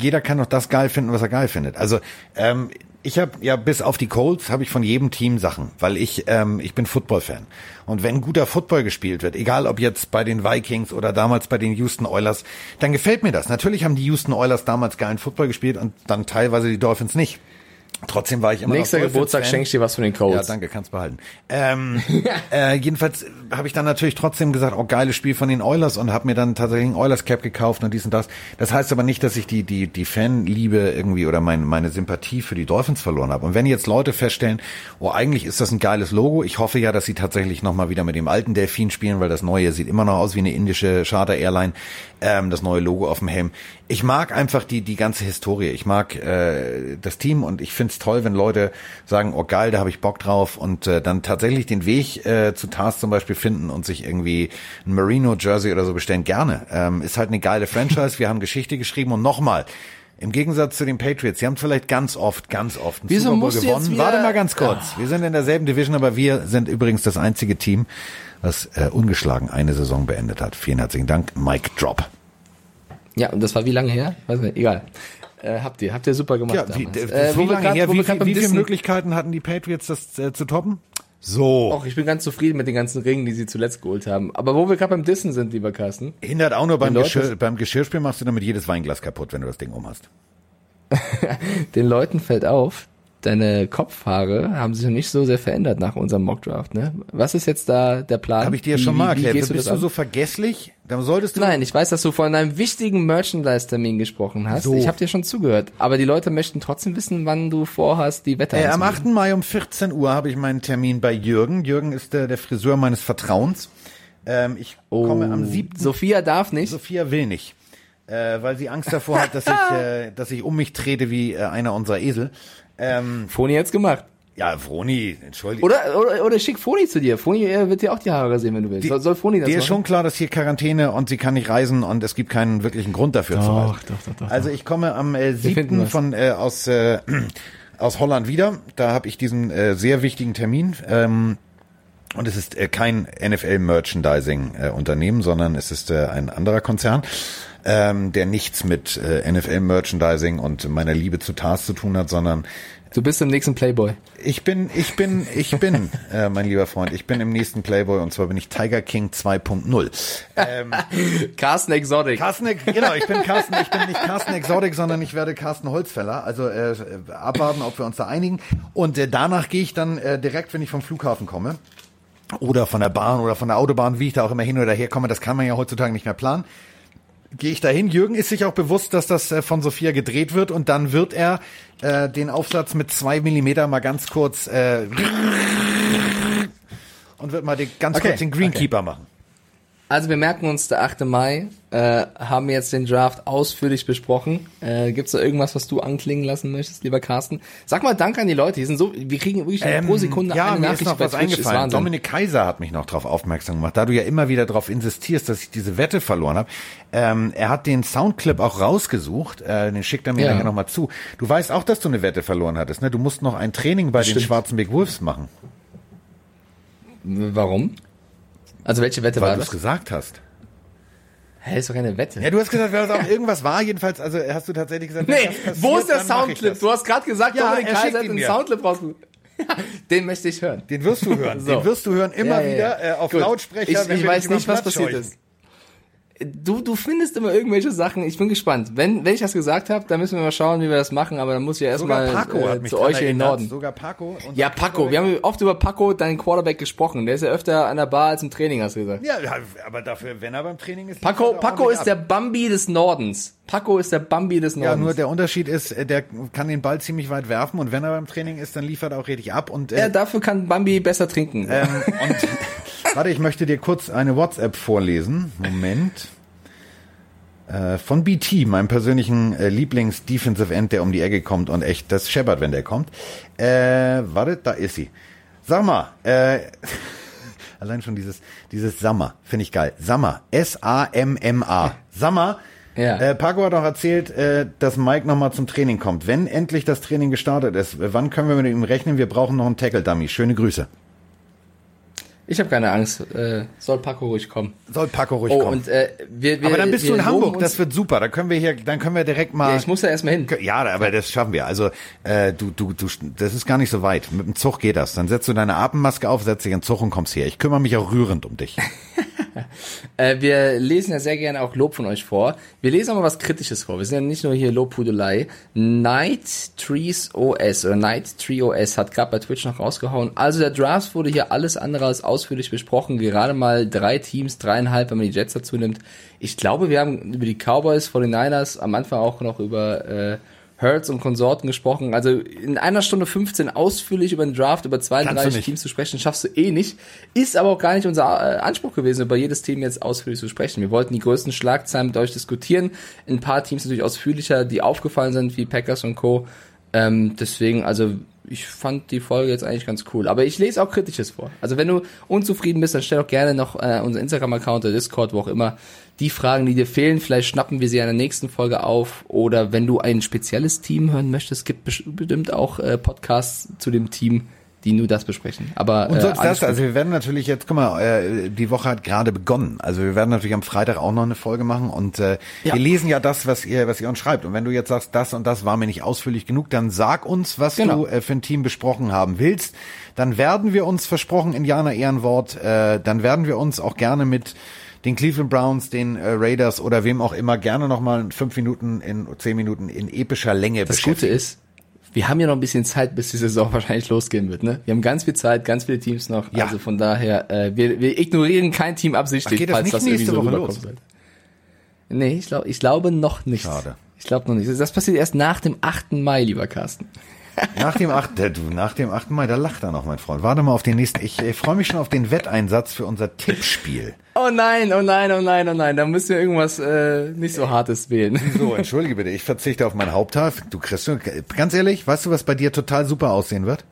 jeder kann doch das geil finden, was er geil findet. Also ähm, ich habe ja bis auf die Colts habe ich von jedem Team Sachen, weil ich ähm, ich bin Football-Fan und wenn guter Football gespielt wird, egal ob jetzt bei den Vikings oder damals bei den Houston Oilers, dann gefällt mir das. Natürlich haben die Houston Oilers damals geilen Football gespielt und dann teilweise die Dolphins nicht. Trotzdem war ich immer Nächster Geburtstag schenke ich dir was von den Colts. Ja, danke, kannst behalten. Ähm, äh, jedenfalls habe ich dann natürlich trotzdem gesagt, oh, geiles Spiel von den Oilers und habe mir dann tatsächlich ein Oilers Cap gekauft und dies und das. Das heißt aber nicht, dass ich die die die Fanliebe irgendwie oder mein, meine Sympathie für die Dolphins verloren habe. Und wenn jetzt Leute feststellen, oh, eigentlich ist das ein geiles Logo, ich hoffe ja, dass sie tatsächlich nochmal wieder mit dem alten Delfin spielen, weil das neue sieht immer noch aus wie eine indische Charter Airline, ähm, das neue Logo auf dem Helm. Ich mag einfach die die ganze Historie. Ich mag äh, das Team und ich finde es toll, wenn Leute sagen, oh geil, da habe ich Bock drauf und äh, dann tatsächlich den Weg äh, zu Tars zum Beispiel finden und sich irgendwie ein Merino Jersey oder so bestellen. Gerne. Ähm, ist halt eine geile Franchise. Wir haben Geschichte geschrieben und nochmal. Im Gegensatz zu den Patriots, sie haben vielleicht ganz oft, ganz oft einen Wieso Super Bowl gewonnen. Warte mal ganz kurz. Ja. Wir sind in derselben Division, aber wir sind übrigens das einzige Team, was äh, ungeschlagen eine Saison beendet hat. Vielen herzlichen Dank, Mike Drop. Ja, und das war wie lange her? Weiß nicht, egal. Äh, habt ihr, habt ihr super gemacht. Ja, wie, äh, wie lange grad, her? Wie, wie, wie viele Möglichkeiten hatten die Patriots, das äh, zu toppen? So. Och, ich bin ganz zufrieden mit den ganzen Ringen, die sie zuletzt geholt haben. Aber wo wir gerade beim Dissen sind, lieber Carsten. Hindert auch nur beim, Geschirr, beim Geschirrspiel machst du damit jedes Weinglas kaputt, wenn du das Ding um hast. den Leuten fällt auf, deine Kopfhaare haben sich noch nicht so sehr verändert nach unserem Mockdraft, ne? Was ist jetzt da der Plan? Habe ich dir ja schon mal erklärt. Wie, wie bist du, so vergesslich? Dann solltest du Nein, ich weiß, dass du von einem wichtigen Merchandise-Termin gesprochen hast. So. Ich habe dir schon zugehört. Aber die Leute möchten trotzdem wissen, wann du vorhast, die Wetter äh, Am 8. Mai um 14 Uhr habe ich meinen Termin bei Jürgen. Jürgen ist der, der Friseur meines Vertrauens. Ähm, ich oh. komme am 7. Sophia darf nicht. Sophia will nicht. Äh, weil sie Angst davor hat, dass ich, äh, dass ich um mich trete wie äh, einer unserer Esel. Ähm, Foni jetzt gemacht. Ja, Foni, entschuldige. Oder, oder, oder schick Foni zu dir. Foni äh, wird dir auch die Haare sehen, wenn du willst. Die, soll, soll Foni das Dir ist schon klar, dass hier Quarantäne und sie kann nicht reisen und es gibt keinen wirklichen Grund dafür doch, zu reisen. Doch, doch, doch, also ich komme am äh, 7. von äh, aus äh, aus Holland wieder. Da habe ich diesen äh, sehr wichtigen Termin. Ähm, und es ist äh, kein NFL-Merchandising-Unternehmen, äh, sondern es ist äh, ein anderer Konzern, ähm, der nichts mit äh, NFL-Merchandising und meiner Liebe zu TARS zu tun hat, sondern Du bist im nächsten Playboy. Ich bin, ich bin, ich bin, äh, mein lieber Freund, ich bin im nächsten Playboy und zwar bin ich Tiger King 2.0. Ähm, Carsten Exotic. Carsten, genau, ich bin Carsten, ich bin nicht Carsten Exotic, sondern ich werde Carsten Holzfäller. Also äh, abwarten, ob wir uns da einigen. Und äh, danach gehe ich dann äh, direkt, wenn ich vom Flughafen komme oder von der Bahn oder von der Autobahn, wie ich da auch immer hin oder her komme, das kann man ja heutzutage nicht mehr planen gehe ich dahin. Jürgen ist sich auch bewusst, dass das äh, von Sophia gedreht wird und dann wird er äh, den Aufsatz mit zwei Millimeter mal ganz kurz äh, und wird mal den, ganz okay. kurz den Greenkeeper okay. machen. Also wir merken uns, der 8. Mai, äh, haben jetzt den Draft ausführlich besprochen. Äh, Gibt es da irgendwas, was du anklingen lassen möchtest, lieber Carsten? Sag mal Danke an die Leute. Die sind so, wir kriegen wirklich ähm, pro Sekunde ja, eine mir Nachricht ist noch was Twitch, eingefallen. Dominik Kaiser hat mich noch darauf aufmerksam gemacht, da du ja immer wieder darauf insistierst, dass ich diese Wette verloren habe. Ähm, er hat den Soundclip auch rausgesucht, äh, den schickt er mir ja. nachher nochmal zu. Du weißt auch, dass du eine Wette verloren hattest, ne? Du musst noch ein Training bei Stimmt. den Schwarzen Big Wolves machen. Warum? Also welche Wette Weil war das? Weil du es gesagt hast. Hä, ist doch keine Wette. Ja, du hast gesagt, wenn das auch irgendwas war, jedenfalls, also hast du tatsächlich gesagt, nee, passiert, wo ist der Soundclip? Du hast gerade gesagt, ja, Dominik Kaiser hat einen Soundclip rausgesucht. Den möchte ich hören. Den wirst du hören. so. Den wirst du hören immer ja, ja, wieder äh, auf Gut. Lautsprecher. Ich, ich weiß nicht, was passiert ist. Du, du findest immer irgendwelche Sachen. Ich bin gespannt. Wenn, wenn ich das gesagt habe, dann müssen wir mal schauen, wie wir das machen. Aber dann muss ich ja erstmal äh, zu euch in den Norden. Sogar Paco. Ja, Paco. Wir haben oft über Paco, deinen Quarterback, gesprochen. Der ist ja öfter an der Bar als im Training, hast du gesagt. Ja, aber dafür, wenn er beim Training ist. Paco, Paco ist ab. der Bambi des Nordens. Paco ist der Bambi des Nordens. Ja, nur der Unterschied ist, äh, der kann den Ball ziemlich weit werfen und wenn er beim Training ist, dann liefert er auch richtig ab. Und, äh, ja, dafür kann Bambi besser trinken. Ähm, und warte, ich möchte dir kurz eine WhatsApp vorlesen. Moment. Äh, von BT, meinem persönlichen äh, Lieblings-Defensive End, der um die Ecke kommt und echt das scheppert, wenn der kommt. Äh, warte, da ist sie. Sag mal, äh, allein schon dieses, dieses Sammer, finde ich geil. Sammer, S-A-M-M-A. Sammer, ja. Äh, Paco hat auch erzählt, äh, dass Mike nochmal zum Training kommt. Wenn endlich das Training gestartet ist, wann können wir mit ihm rechnen? Wir brauchen noch einen Tackle-Dummy. Schöne Grüße. Ich habe keine Angst. Äh, soll Paco ruhig kommen. Soll Paco ruhig oh, kommen. Und, äh, wir, wir, aber dann bist du in Hamburg. Das wird super. Da können wir hier, dann können wir direkt mal. Ja, ich muss da erstmal hin. Ja, aber das schaffen wir. Also äh, du, du, du, das ist gar nicht so weit. Mit dem Zug geht das. Dann setzt du deine Atemmaske auf, setzt dich in den Zug und kommst her. Ich kümmere mich auch rührend um dich. äh, wir lesen ja sehr gerne auch Lob von euch vor. Wir lesen aber was Kritisches vor. Wir sind ja nicht nur hier Lobhudelei. Night Trees OS oder Night Tree OS hat gerade bei Twitch noch rausgehauen. Also der Draft wurde hier alles andere als ausführlich besprochen. Gerade mal drei Teams, dreieinhalb, wenn man die Jets dazu nimmt. Ich glaube, wir haben über die Cowboys, vor den Niners, am Anfang auch noch über äh, Hertz und Konsorten gesprochen. Also in einer Stunde 15 ausführlich über den Draft, über 32 Teams zu sprechen, schaffst du eh nicht. Ist aber auch gar nicht unser äh, Anspruch gewesen, über jedes Team jetzt ausführlich zu sprechen. Wir wollten die größten Schlagzeilen mit euch diskutieren. Ein paar Teams natürlich ausführlicher, die aufgefallen sind, wie Packers und Co. Ähm, deswegen, also ich fand die Folge jetzt eigentlich ganz cool. Aber ich lese auch Kritisches vor. Also wenn du unzufrieden bist, dann stell doch gerne noch äh, unser Instagram-Account oder Discord, wo auch immer, die Fragen, die dir fehlen. Vielleicht schnappen wir sie in der nächsten Folge auf. Oder wenn du ein spezielles Team hören möchtest, gibt bestimmt auch äh, Podcasts zu dem Team die nur das besprechen. Aber und sonst äh, das, also wir werden natürlich jetzt, guck mal, äh, die Woche hat gerade begonnen. Also wir werden natürlich am Freitag auch noch eine Folge machen und äh, ja. wir lesen ja das, was ihr, was ihr uns schreibt. Und wenn du jetzt sagst, das und das war mir nicht ausführlich genug, dann sag uns, was genau. du äh, für ein Team besprochen haben willst. Dann werden wir uns versprochen, Indianer Ehrenwort, äh, dann werden wir uns auch gerne mit den Cleveland Browns, den äh, Raiders oder wem auch immer gerne nochmal fünf Minuten in zehn Minuten in epischer Länge das beschäftigen. Das Gute ist, wir haben ja noch ein bisschen Zeit, bis die Saison wahrscheinlich losgehen wird. Ne? Wir haben ganz viel Zeit, ganz viele Teams noch. Ja. Also von daher, äh, wir, wir ignorieren kein Team absichtlich, Ach, geht das falls nicht das nächste Woche los? Wird. Nee, ich glaube ich glaube noch nicht. Schade. Ich glaube noch nicht. Das passiert erst nach dem 8. Mai, lieber Carsten. Nach dem 8. du, nach dem 8. Mai, da lacht er noch, mein Freund. Warte mal auf den nächsten. Ich, ich freue mich schon auf den Wetteinsatz für unser Tippspiel. Oh nein, oh nein, oh nein, oh nein. Da müssen wir irgendwas äh, nicht so hartes wählen. So, entschuldige bitte, ich verzichte auf mein Haupthaar. Du kriegst ganz ehrlich, weißt du, was bei dir total super aussehen wird?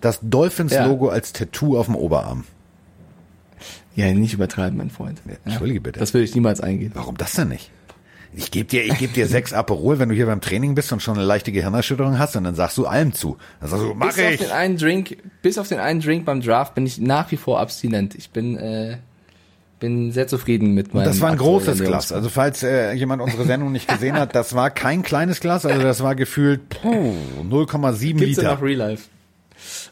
Das Dolphins-Logo ja. als Tattoo auf dem Oberarm. Ja, nicht übertreiben, mein Freund. Ja, entschuldige bitte. Das würde ich niemals eingehen. Warum das denn nicht? Ich gebe dir, ich gebe dir sechs Aperol, wenn du hier beim Training bist und schon eine leichte Gehirnerschütterung hast, und dann sagst du allem zu. Dann sagst du, mach bis ich. Auf den einen Drink, bis auf den einen Drink beim Draft bin ich nach wie vor abstinent. Ich bin, äh, bin sehr zufrieden mit meinem. Und das war ein großes Glas. Also falls äh, jemand unsere Sendung nicht gesehen hat, das war kein kleines Glas, also das war gefühlt 0,7 Liter. Ja noch Real Life.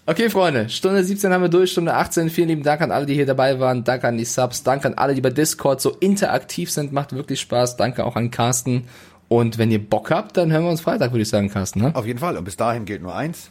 Okay, Freunde, Stunde 17 haben wir durch, Stunde 18. Vielen lieben Dank an alle, die hier dabei waren. Danke an die Subs, danke an alle, die bei Discord so interaktiv sind. Macht wirklich Spaß. Danke auch an Carsten. Und wenn ihr Bock habt, dann hören wir uns Freitag, würde ich sagen, Carsten. Ne? Auf jeden Fall. Und bis dahin gilt nur eins.